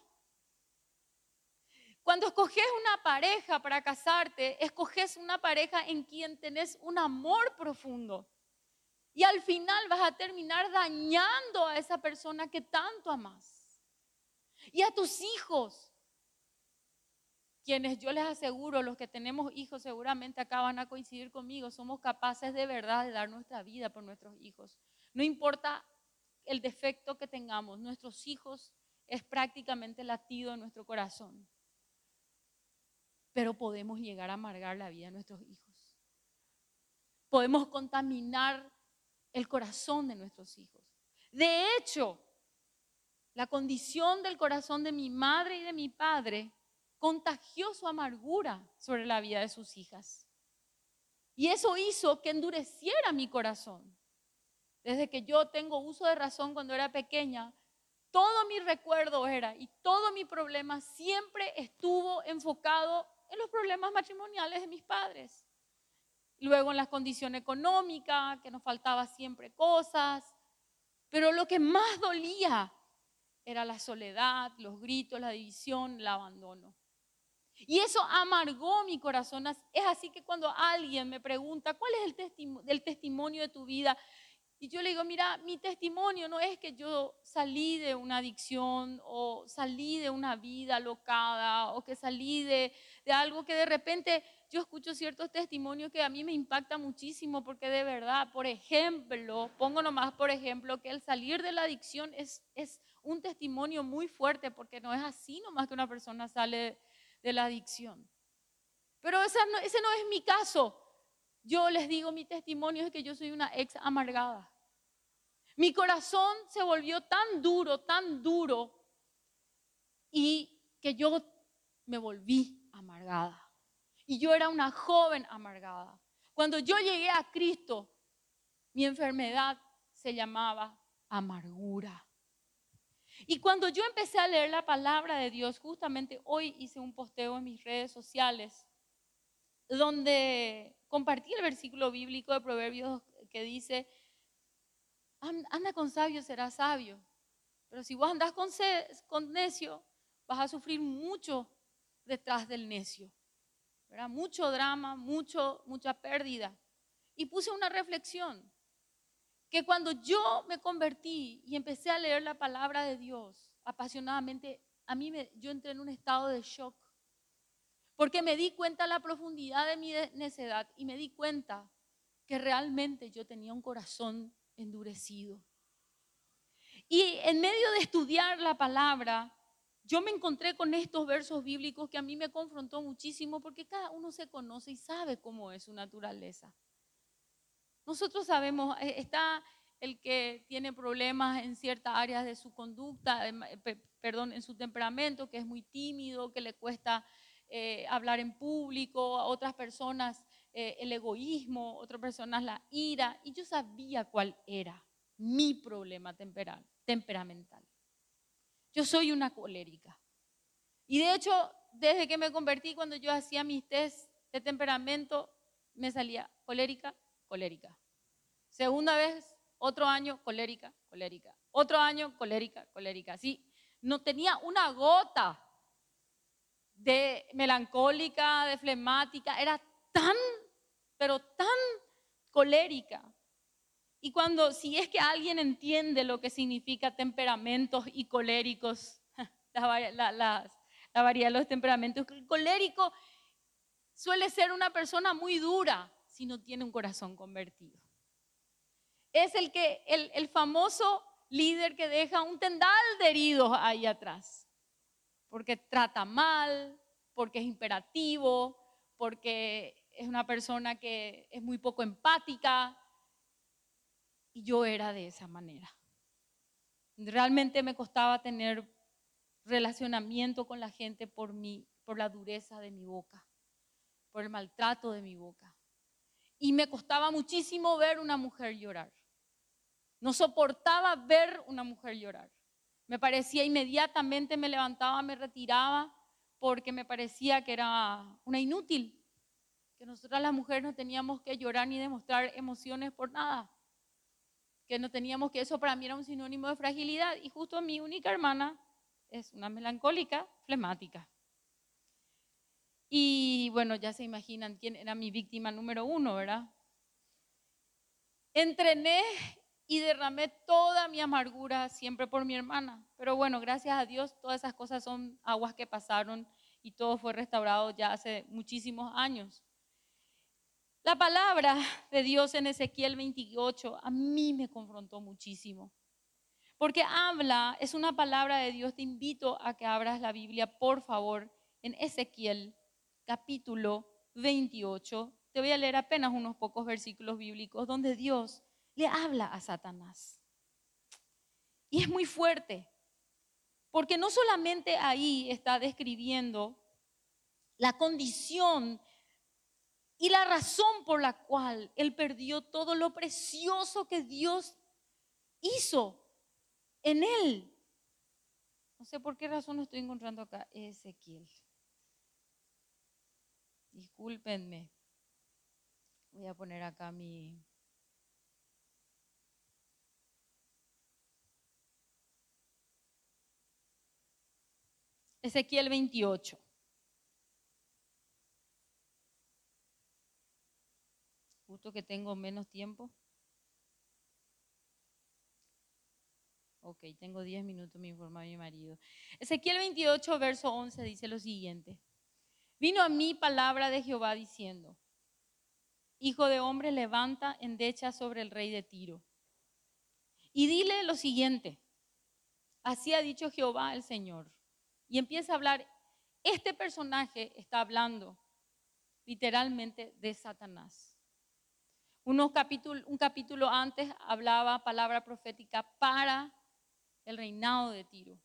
Cuando escoges una pareja para casarte, escoges una pareja en quien tenés un amor profundo. Y al final vas a terminar dañando a esa persona que tanto amas. Y a tus hijos, quienes yo les aseguro, los que tenemos hijos seguramente acá van a coincidir conmigo, somos capaces de verdad de dar nuestra vida por nuestros hijos. No importa el defecto que tengamos, nuestros hijos es prácticamente latido en nuestro corazón. Pero podemos llegar a amargar la vida de nuestros hijos. Podemos contaminar el corazón de nuestros hijos. De hecho, la condición del corazón de mi madre y de mi padre contagió su amargura sobre la vida de sus hijas. Y eso hizo que endureciera mi corazón. Desde que yo tengo uso de razón cuando era pequeña, todo mi recuerdo era y todo mi problema siempre estuvo enfocado en los problemas matrimoniales de mis padres luego en la condición económica, que nos faltaba siempre cosas, pero lo que más dolía era la soledad, los gritos, la división, el abandono. Y eso amargó mi corazón. Es así que cuando alguien me pregunta, ¿cuál es el, el testimonio de tu vida? Y yo le digo, mira, mi testimonio no es que yo salí de una adicción o salí de una vida locada o que salí de, de algo que de repente yo escucho ciertos testimonios que a mí me impacta muchísimo porque de verdad, por ejemplo, pongo nomás por ejemplo que el salir de la adicción es, un testimonio muy fuerte porque no es así nomás que una persona sale de la adicción. Pero ese no es mi caso. Yo les digo, mi testimonio es que yo soy una ex amargada. Mi corazón se volvió tan duro, tan duro, y que yo me volví amargada. Y yo era una joven amargada. Cuando yo llegué a Cristo, mi enfermedad se llamaba amargura. Y cuando yo empecé a leer la palabra de Dios, justamente hoy hice un posteo en mis redes sociales donde compartí el versículo bíblico de Proverbios que dice, anda con sabio, serás sabio. Pero si vos andás con, con necio, vas a sufrir mucho detrás del necio. ¿verdad? Mucho drama, mucho, mucha pérdida. Y puse una reflexión, que cuando yo me convertí y empecé a leer la palabra de Dios apasionadamente, a mí me, yo entré en un estado de shock, porque me di cuenta de la profundidad de mi necedad y me di cuenta que realmente yo tenía un corazón endurecido. Y en medio de estudiar la palabra, yo me encontré con estos versos bíblicos que a mí me confrontó muchísimo porque cada uno se conoce y sabe cómo es su naturaleza. Nosotros sabemos, eh, está el que tiene problemas en ciertas áreas de su conducta, perdón, en su temperamento, que es muy tímido, que le cuesta eh, hablar en público, a otras personas eh, el egoísmo, otras personas la ira, y yo sabía cuál era mi problema temperamental. Yo soy una colérica. Y de hecho, desde que me convertí, cuando yo hacía mis test de temperamento, me salía colérica, colérica. Segunda vez, otro año, colérica, colérica. Otro año, colérica, colérica. Sí, no tenía una gota de melancólica, de flemática. Era tan, pero tan colérica. Y cuando, si es que alguien entiende lo que significa temperamentos y coléricos, la, la variedad de los temperamentos, el colérico suele ser una persona muy dura si no tiene un corazón convertido es el, que, el, famoso líder que deja un tendal de heridos ahí atrás, porque trata mal, porque es imperativo, porque es una persona que es muy poco empática. Y yo era de esa manera. Realmente me costaba tener relacionamiento con la gente por, mi, por la dureza de mi boca, por el maltrato de mi boca. Y me costaba muchísimo ver una mujer llorar. No soportaba ver una mujer llorar. Me parecía inmediatamente, me levantaba, me retiraba, porque me parecía que era una inútil, que nosotras las mujeres no teníamos que llorar ni demostrar emociones por nada, que no teníamos que eso para mí era un sinónimo de fragilidad. Y justo mi única hermana es una melancólica, flemática. Y bueno, ya se imaginan quién era mi víctima número uno, ¿verdad? Entrené y derramé toda mi amargura siempre por mi hermana. Pero bueno, gracias a Dios, todas esas cosas son aguas que pasaron y todo fue restaurado ya hace muchísimos años. La palabra de Dios en Ezequiel 28 a mí me confrontó muchísimo. Porque habla, es una palabra de Dios. Te invito a que abras la Biblia, por favor, en Ezequiel capítulo 28. Te voy a leer apenas unos pocos versículos bíblicos donde Dios le habla a Satanás. Y es muy fuerte, porque no solamente ahí está describiendo la condición y la razón por la cual él perdió todo lo precioso que Dios hizo en él. No sé por qué razón estoy encontrando acá Ezequiel. Discúlpenme. Voy a poner acá mi, Ezequiel 28. Justo que tengo menos tiempo. Ok, tengo 10 minutos, me informa mi marido. Ezequiel 28, verso 11 dice lo siguiente. Vino a mí palabra de Jehová diciendo, Hijo de hombre, levanta endecha sobre el rey de Tiro. Y dile lo siguiente, así ha dicho Jehová el Señor y empieza a hablar, este personaje está hablando literalmente de Satanás. Un capítulo antes hablaba palabra profética para el reinado de Tiro.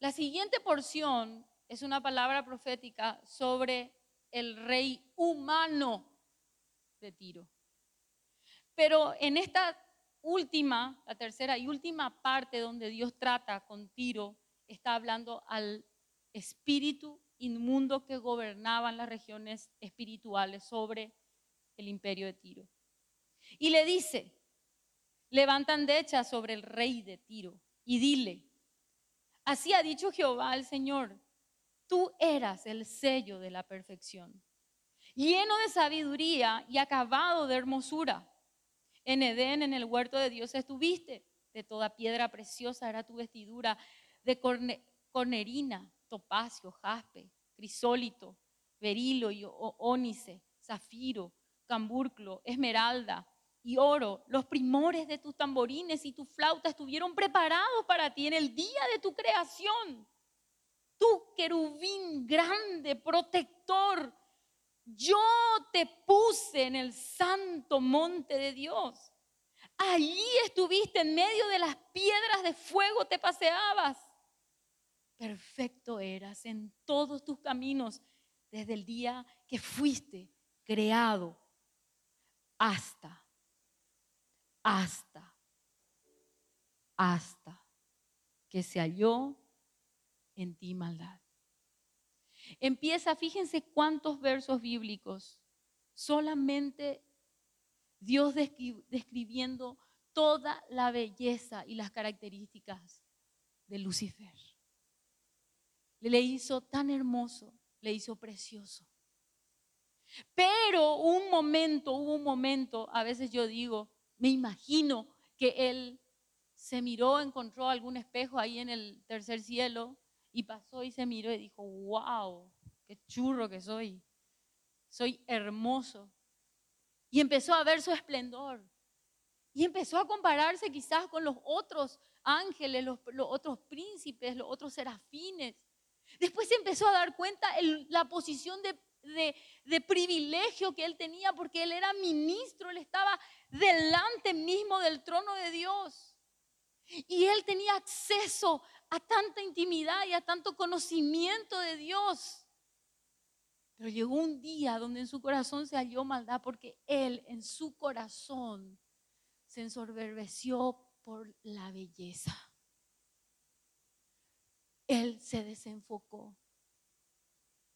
La siguiente porción es una palabra profética sobre el rey humano de Tiro. Pero en esta última, la tercera y última parte donde Dios trata con Tiro, está hablando al espíritu inmundo que gobernaban las regiones espirituales sobre el imperio de Tiro. Y le dice, levantan decha sobre el rey de Tiro y dile, así ha dicho Jehová el Señor, tú eras el sello de la perfección, lleno de sabiduría y acabado de hermosura. En Edén, en el huerto de Dios estuviste, de toda piedra preciosa era tu vestidura, de cornerina, topacio, jaspe, crisólito, berilo y ónice, zafiro, camburclo, esmeralda y oro. Los primores de tus tamborines y tus flautas estuvieron preparados para ti en el día de tu creación. Tú, querubín grande, protector, yo te puse en el santo monte de Dios. Allí estuviste en medio de las piedras de fuego, te paseabas. Perfecto eras en todos tus caminos desde el día que fuiste creado hasta, hasta, hasta que se halló en ti maldad. Empieza, fíjense cuántos versos bíblicos, solamente Dios describiendo toda la belleza y las características de Lucifer. Le hizo tan hermoso, le hizo precioso. Pero un momento, hubo un momento, a veces yo digo, me imagino que él se miró, encontró algún espejo ahí en el tercer cielo y pasó y se miró y dijo, wow, qué churro que soy. Soy hermoso. Y empezó a ver su esplendor. Y empezó a compararse quizás con los otros ángeles, los, otros príncipes, los otros serafines. Después se empezó a dar cuenta la posición de, de, privilegio que él tenía porque él era ministro, él estaba delante mismo del trono de Dios. Y él tenía acceso a tanta intimidad y a tanto conocimiento de Dios. Pero llegó un día donde en su corazón se halló maldad porque él en su corazón se ensorberbeció por la belleza. Él se desenfocó.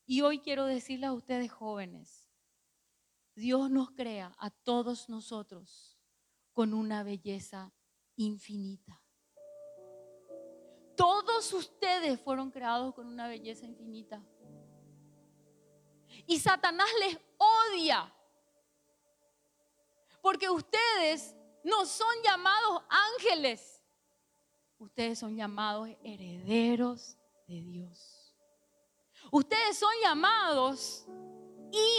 Y hoy quiero decirle a ustedes jóvenes, Dios nos crea a todos nosotros con una belleza infinita. Todos ustedes fueron creados con una belleza infinita. Y Satanás les odia. Porque ustedes no son llamados ángeles. Ustedes son llamados herederos de Dios. Ustedes son llamados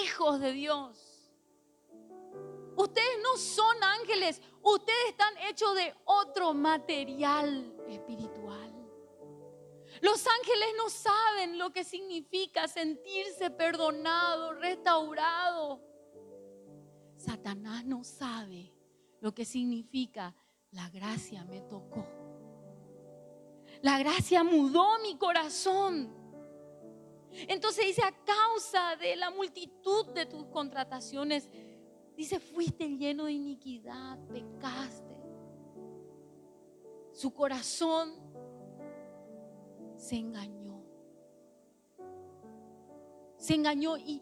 hijos de Dios. Ustedes no son ángeles. Ustedes están hechos de otro material espiritual. Los ángeles no saben lo que significa sentirse perdonado, restaurado. Satanás no sabe lo que significa la gracia me tocó. La gracia mudó mi corazón. Entonces dice, a causa de la multitud de tus contrataciones, dice, fuiste lleno de iniquidad, pecaste. Su corazón se engañó. Se engañó y,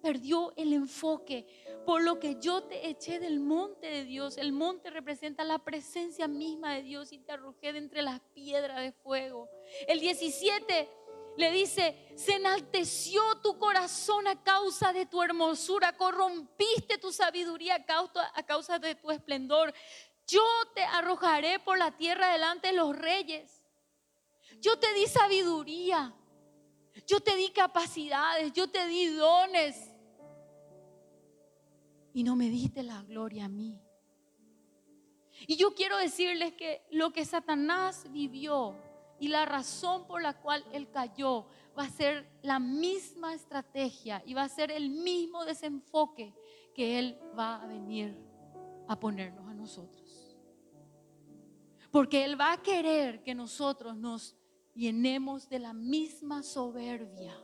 perdió el enfoque. Por lo que yo te eché del monte de Dios. El monte representa la presencia misma de Dios y te arrojé de entre las piedras de fuego. El 17 le dice, se enalteció tu corazón a causa de tu hermosura, corrompiste tu sabiduría a causa, de tu esplendor. Yo te arrojaré por la tierra delante de los reyes yo te di sabiduría. Yo te di capacidades. Yo te di dones. Y no me diste la gloria a mí. Y yo quiero decirles que lo que Satanás vivió y la razón por la cual él cayó va a ser la misma estrategia y va a ser el mismo desenfoque que él va a venir a ponernos a nosotros. Porque él va a querer que nosotros nos llenemos de la misma soberbia.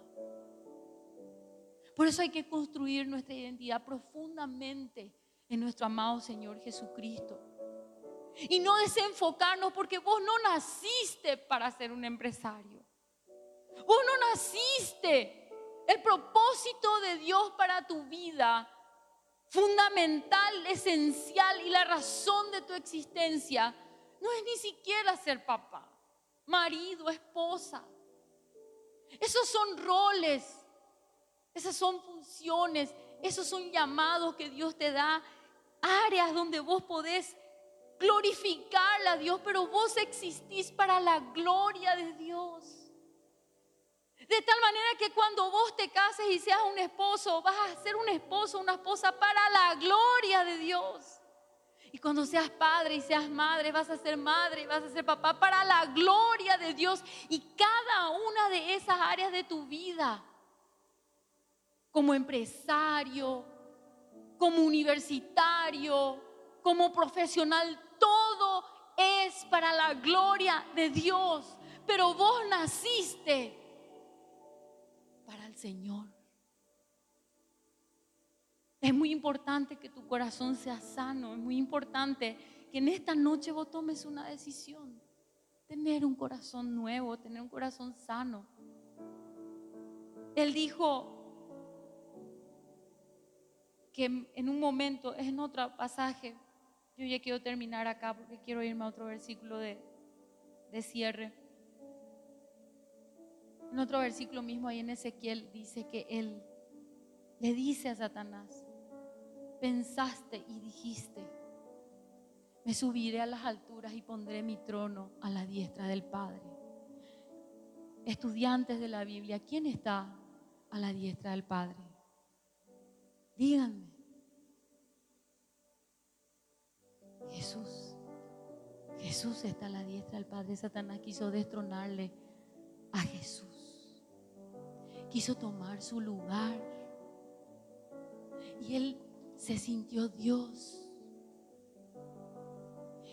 Por eso hay que construir nuestra identidad profundamente en nuestro amado Señor Jesucristo. Y no desenfocarnos porque vos no naciste para ser un empresario. Vos no naciste. El propósito de Dios para tu vida, fundamental, esencial y la razón de tu existencia, no es ni siquiera ser papá, marido, esposa. Esos son roles, esas son funciones, esos son llamados que Dios te da, áreas donde vos podés glorificarla a Dios, pero vos existís para la gloria de Dios. De tal manera que cuando vos te cases y seas un esposo, vas a ser un esposo, una esposa para la gloria de Dios. Y cuando seas padre y seas madre, vas a ser madre y vas a ser papá para la gloria de Dios. Y cada una de esas áreas de tu vida, como empresario, como universitario, como profesional, es para la gloria de Dios. Pero vos naciste para el Señor. Es muy importante que tu corazón sea sano, es muy importante que en esta noche vos tomes una decisión. Tener un corazón nuevo, tener un corazón sano. Él dijo que en un momento, es en otro pasaje, yo ya quiero terminar acá porque quiero irme a otro versículo de, de cierre. En otro versículo mismo ahí en Ezequiel dice que él le dice a Satanás, pensaste y dijiste, me subiré a las alturas y pondré mi trono a la diestra del Padre. Estudiantes de la Biblia, ¿quién está a la diestra del Padre? Díganme. Jesús. Jesús está a la diestra del Padre. Satanás quiso destronarle a Jesús. Quiso tomar su lugar. Y él se sintió Dios.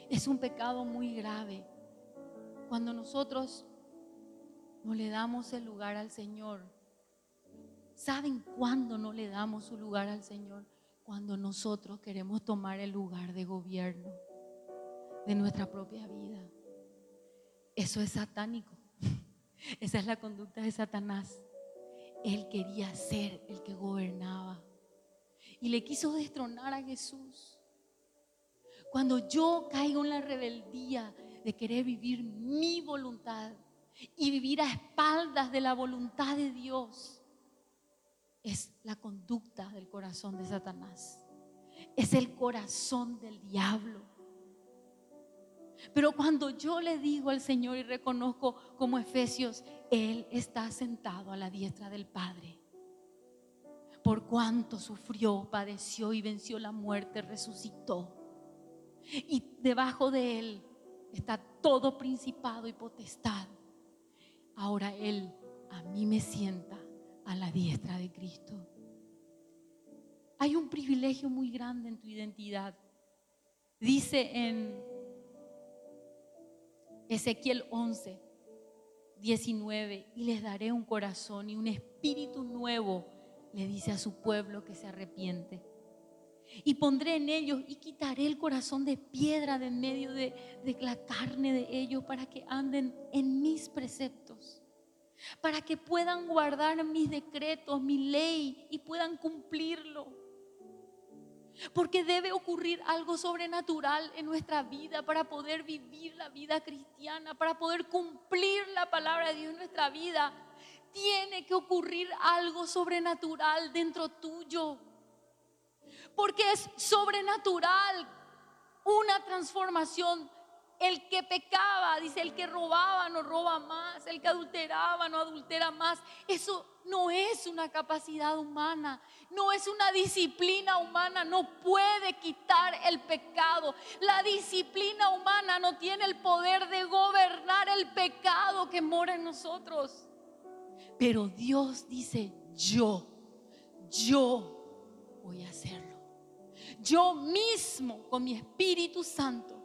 Es un pecado muy grave cuando nosotros no le damos el lugar al Señor. ¿Saben cuándo no le damos su lugar al Señor? Cuando nosotros queremos tomar el lugar de gobierno de nuestra propia vida. Eso es satánico. Esa es la conducta de Satanás. Él quería ser el que gobernaba. Y le quiso destronar a Jesús. Cuando yo caigo en la rebeldía de querer vivir mi voluntad y vivir a espaldas de la voluntad de Dios, es la conducta del corazón de Satanás. Es el corazón del diablo. Pero cuando yo le digo al Señor y reconozco como Efesios, Él está sentado a la diestra del Padre. Por cuanto sufrió, padeció y venció la muerte, resucitó. Y debajo de Él está todo principado y potestad. Ahora Él a mí me sienta a la diestra de Cristo. Hay un privilegio muy grande en tu identidad. Dice en Ezequiel 11, 19, y les daré un corazón y un espíritu nuevo, le dice a su pueblo que se arrepiente. Y pondré en ellos y quitaré el corazón de piedra de en medio de, de la carne de ellos para que anden en mis preceptos, para que puedan guardar mis decretos, mi ley y puedan cumplirlo. Porque debe ocurrir algo sobrenatural en nuestra vida para poder vivir la vida cristiana, para poder cumplir la palabra de Dios en nuestra vida. Tiene que ocurrir algo sobrenatural dentro tuyo. Porque es sobrenatural una transformación el que pecaba, dice, el que robaba no roba más, el que adulteraba no adultera más. Eso no es una capacidad humana, no es una disciplina humana, no puede quitar el pecado. La disciplina humana no tiene el poder de gobernar el pecado que mora en nosotros. Pero Dios dice, yo, yo voy a hacerlo. Yo mismo con mi Espíritu Santo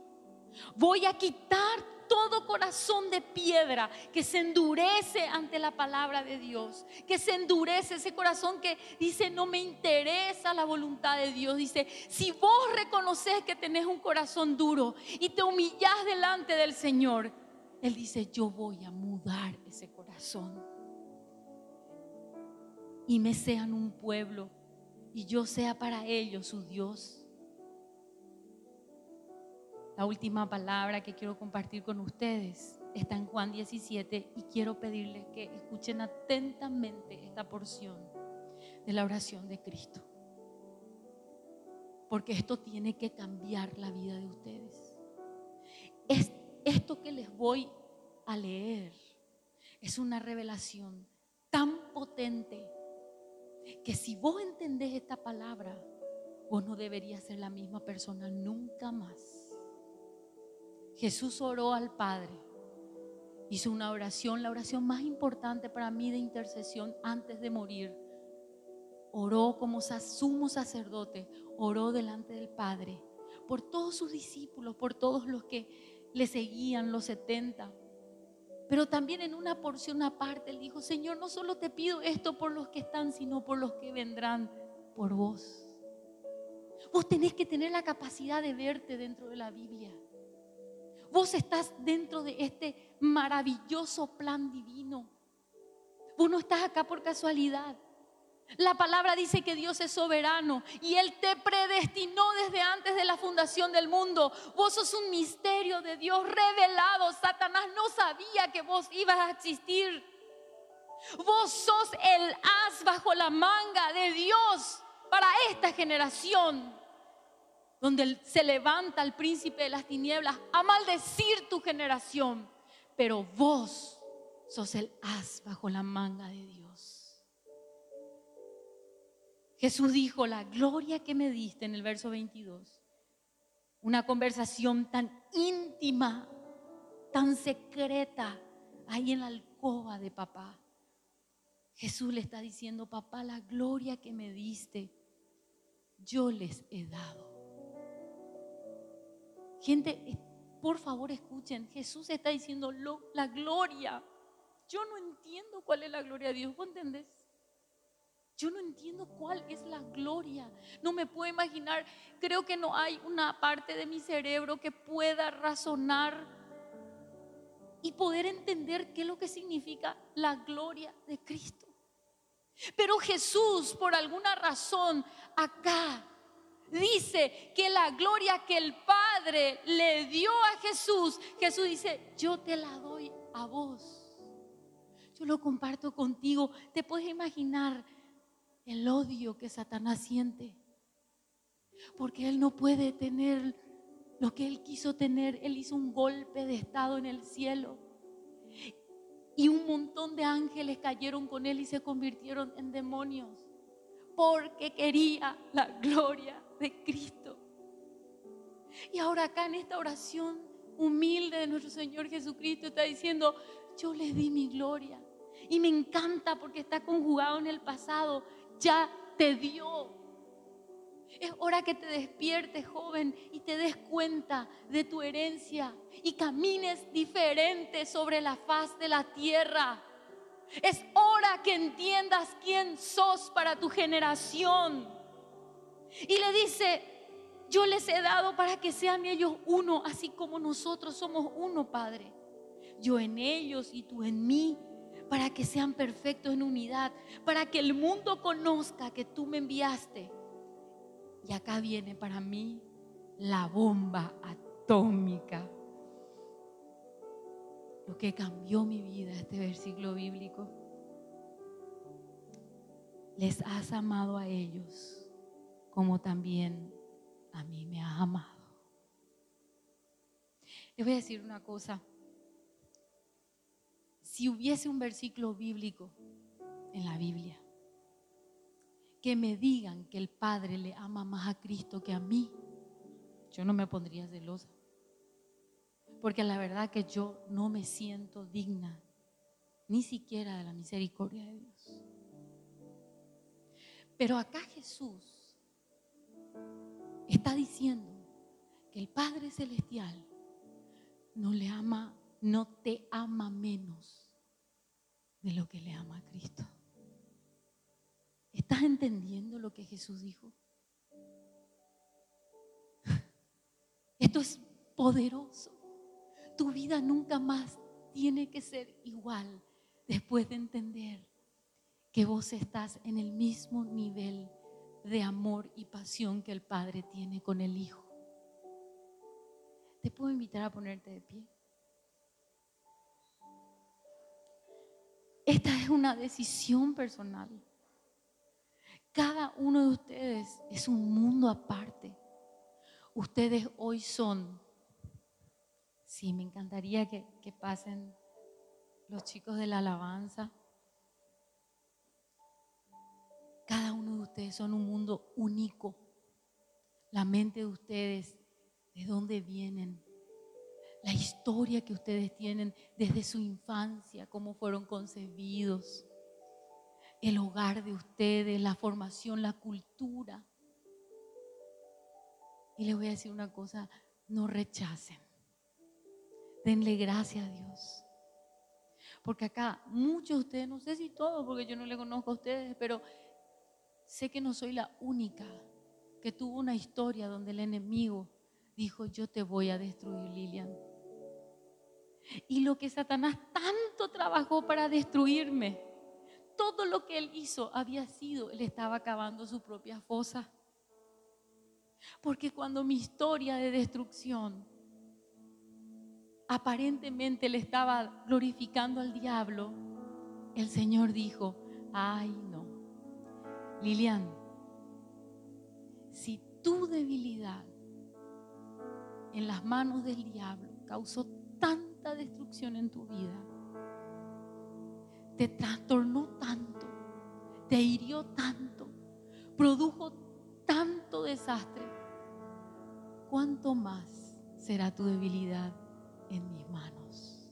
Voy a quitar todo corazón de piedra que se endurece ante la palabra de Dios, que se endurece ese corazón que dice, no me interesa la voluntad de Dios. Dice, si vos reconoces que tenés un corazón duro y te humillás delante del Señor, Él dice, yo voy a mudar ese corazón. Y me sean un pueblo y yo sea para ellos su Dios. La última palabra que quiero compartir con ustedes está en Juan 17 y quiero pedirles que escuchen atentamente esta porción de la oración de Cristo. Porque esto tiene que cambiar la vida de ustedes. Es, esto que les voy a leer es una revelación tan potente que si vos entendés esta palabra, vos no deberías ser la misma persona nunca más. Jesús oró al Padre. Hizo una oración, la oración más importante para mí de intercesión antes de morir. Oró como sumo sacerdote, oró delante del Padre por todos sus discípulos, por todos los que le seguían, los 70. Pero también en una porción aparte, él dijo, Señor, no solo te pido esto por los que están, sino por los que vendrán por vos. Vos tenés que tener la capacidad de verte dentro de la Biblia. Vos estás dentro de este maravilloso plan divino. Vos no estás acá por casualidad. La palabra dice que Dios es soberano y Él te predestinó desde antes de la fundación del mundo. Vos sos un misterio de Dios revelado. Satanás no sabía que vos ibas a existir. Vos sos el as bajo la manga de Dios para esta generación donde se levanta el príncipe de las tinieblas a maldecir tu generación, pero vos sos el as bajo la manga de Dios. Jesús dijo, la gloria que me diste en el verso 22, una conversación tan íntima, tan secreta, ahí en la alcoba de papá. Jesús le está diciendo, papá, la gloria que me diste, yo les he dado. Gente, por favor escuchen, Jesús está diciendo la gloria. Yo no entiendo cuál es la gloria de Dios, ¿vos entendés? Yo no entiendo cuál es la gloria. No me puedo imaginar, creo que no hay una parte de mi cerebro que pueda razonar y poder entender qué es lo que significa la gloria de Cristo. Pero Jesús, por alguna razón, acá dice que la gloria que el Padre le dio a Jesús, Jesús dice, yo te la doy a vos. Yo lo comparto contigo. ¿Te puedes imaginar el odio que Satanás siente? Porque él no puede tener lo que él quiso tener. Él hizo un golpe de estado en el cielo. Y un montón de ángeles cayeron con él y se convirtieron en demonios. Porque quería la gloria de Cristo. Y ahora acá en esta oración humilde de nuestro Señor Jesucristo está diciendo, yo les di mi gloria. Y me encanta porque está conjugado en el pasado, ya te dio. Es hora que te despiertes, joven, y te des cuenta de tu herencia y camines diferente sobre la faz de la tierra. Es hora que entiendas quién sos para tu generación. Y le dice, yo les he dado para que sean ellos uno, así como nosotros somos uno, Padre. Yo en ellos y tú en mí, para que sean perfectos en unidad, para que el mundo conozca que tú me enviaste. Y acá viene para mí la bomba atómica. Lo que cambió mi vida, este versículo bíblico. Les has amado a ellos como también a mí me ha amado. Les voy a decir una cosa. Si hubiese un versículo bíblico en la Biblia que me digan que el Padre le ama más a Cristo que a mí, yo no me pondría celosa. Porque la verdad que yo no me siento digna ni siquiera de la misericordia de Dios. Pero acá Jesús está diciendo que el Padre Celestial no le ama no te ama menos de lo que le ama a Cristo. ¿Estás entendiendo lo que Jesús dijo? Esto es poderoso. Tu vida nunca más tiene que ser igual después de entender que vos estás en el mismo nivel de amor y pasión que el Padre tiene con el Hijo. Te puedo invitar a ponerte de pie. Esta es una decisión personal. Cada uno de ustedes es un mundo aparte. Ustedes hoy son, sí, me encantaría que, que pasen los chicos de la alabanza. Cada uno de ustedes son un mundo único. La mente de ustedes, de dónde vienen, la historia que ustedes tienen desde su infancia, cómo fueron concebidos, el hogar de ustedes, la formación, la cultura. Y les voy a decir una cosa, no rechacen. Denle gracias a Dios. Porque acá muchos de ustedes, no sé si todos, porque yo no le conozco a ustedes, pero sé que no soy la única que tuvo una historia donde el enemigo dijo, yo te voy a destruir, Lilian. Y lo que Satanás tanto trabajó para destruirme, todo lo que él hizo había sido, él estaba cavando su propia fosa. Porque cuando mi historia de destrucción aparentemente le estaba glorificando al diablo, el Señor dijo, ay no, Lilian, si tu debilidad en las manos del diablo causó tanta destrucción en tu vida, te trastornó tanto, te hirió tanto, produjo tanto desastre, ¿cuánto más será tu debilidad en mis manos?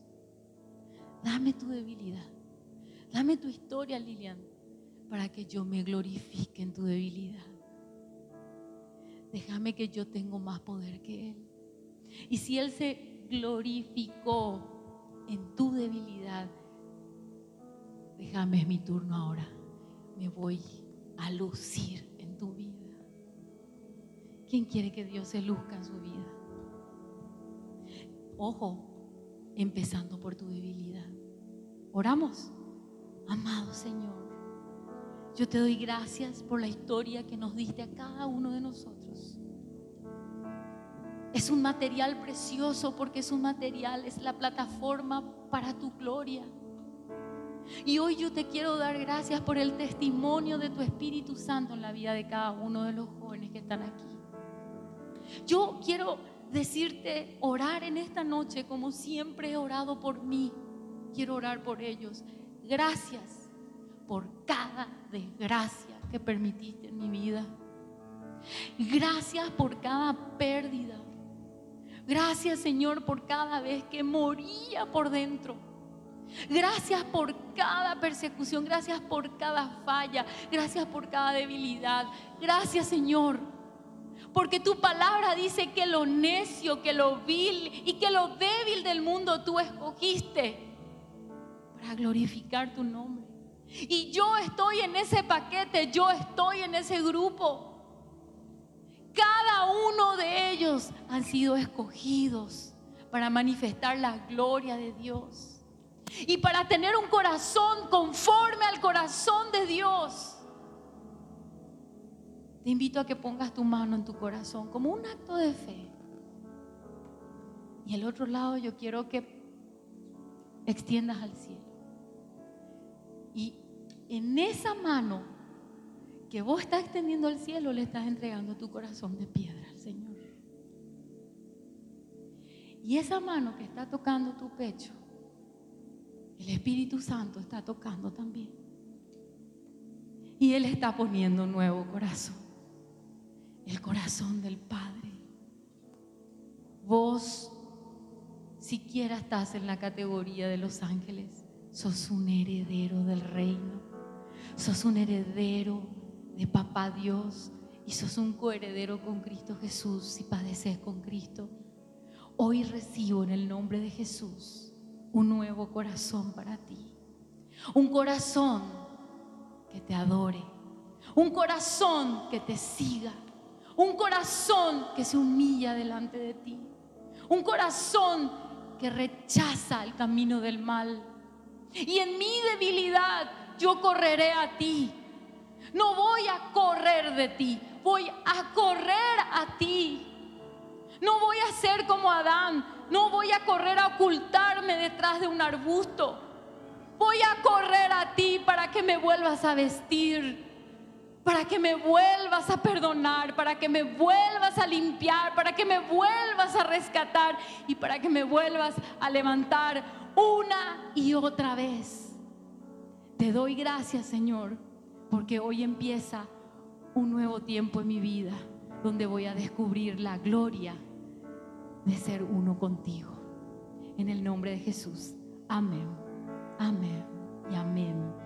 Dame tu debilidad, dame tu historia, Lilian, para que yo me glorifique en tu debilidad. Déjame que yo tengo más poder que Él. Y si Él se glorificó en tu debilidad, déjame, es mi turno ahora. Me voy a lucir en tu vida. ¿Quién quiere que Dios se luzca en su vida? Ojo, empezando por tu debilidad. Oramos. Amado Señor, yo te doy gracias por la historia que nos diste a cada uno de nosotros. Es un material precioso porque es un material, es la plataforma para tu gloria. Y hoy yo te quiero dar gracias por el testimonio de tu Espíritu Santo en la vida de cada uno de los jóvenes que están aquí. Yo quiero decirte, orar en esta noche como siempre he orado por mí. Quiero orar por ellos. Gracias por cada desgracia que permitiste en mi vida. Gracias por cada pérdida. Gracias Señor por cada vez que moría por dentro. Gracias por cada persecución, gracias por cada falla, gracias por cada debilidad. Gracias Señor, porque tu palabra dice que lo necio, que lo vil y que lo débil del mundo tú escogiste para glorificar tu nombre. Y yo estoy en ese paquete, yo estoy en ese grupo. Cada uno de ellos han sido escogidos para manifestar la gloria de Dios y para tener un corazón conforme al corazón de Dios. Te invito a que pongas tu mano en tu corazón como un acto de fe. Y al otro lado yo quiero que extiendas al cielo. Y en esa mano que vos estás extendiendo al cielo, le estás entregando tu corazón de piedra al Señor. Y esa mano que está tocando tu pecho, el Espíritu Santo está tocando también. Y Él está poniendo un nuevo corazón, el corazón del Padre. Vos siquiera estás en la categoría de los ángeles, sos un heredero del reino, sos un heredero de papá Dios y sos un coheredero con Cristo Jesús si padeces con Cristo. Hoy recibo en el nombre de Jesús un nuevo corazón para ti. Un corazón que te adore. Un corazón que te siga. Un corazón que se humilla delante de ti. Un corazón que rechaza el camino del mal. Y en mi debilidad yo correré a ti. No voy a correr de ti, voy a correr a ti. No voy a ser como Adán, no voy a correr a ocultarme detrás de un arbusto. Voy a correr a ti para que me vuelvas a vestir, para que me vuelvas a perdonar, para que me vuelvas a limpiar, para que me vuelvas a rescatar y para que me vuelvas a levantar una y otra vez. Te doy gracias, Señor, porque hoy empieza un nuevo tiempo en mi vida donde voy a descubrir la gloria de ser uno contigo. En el nombre de Jesús. Amén. Amén y amén.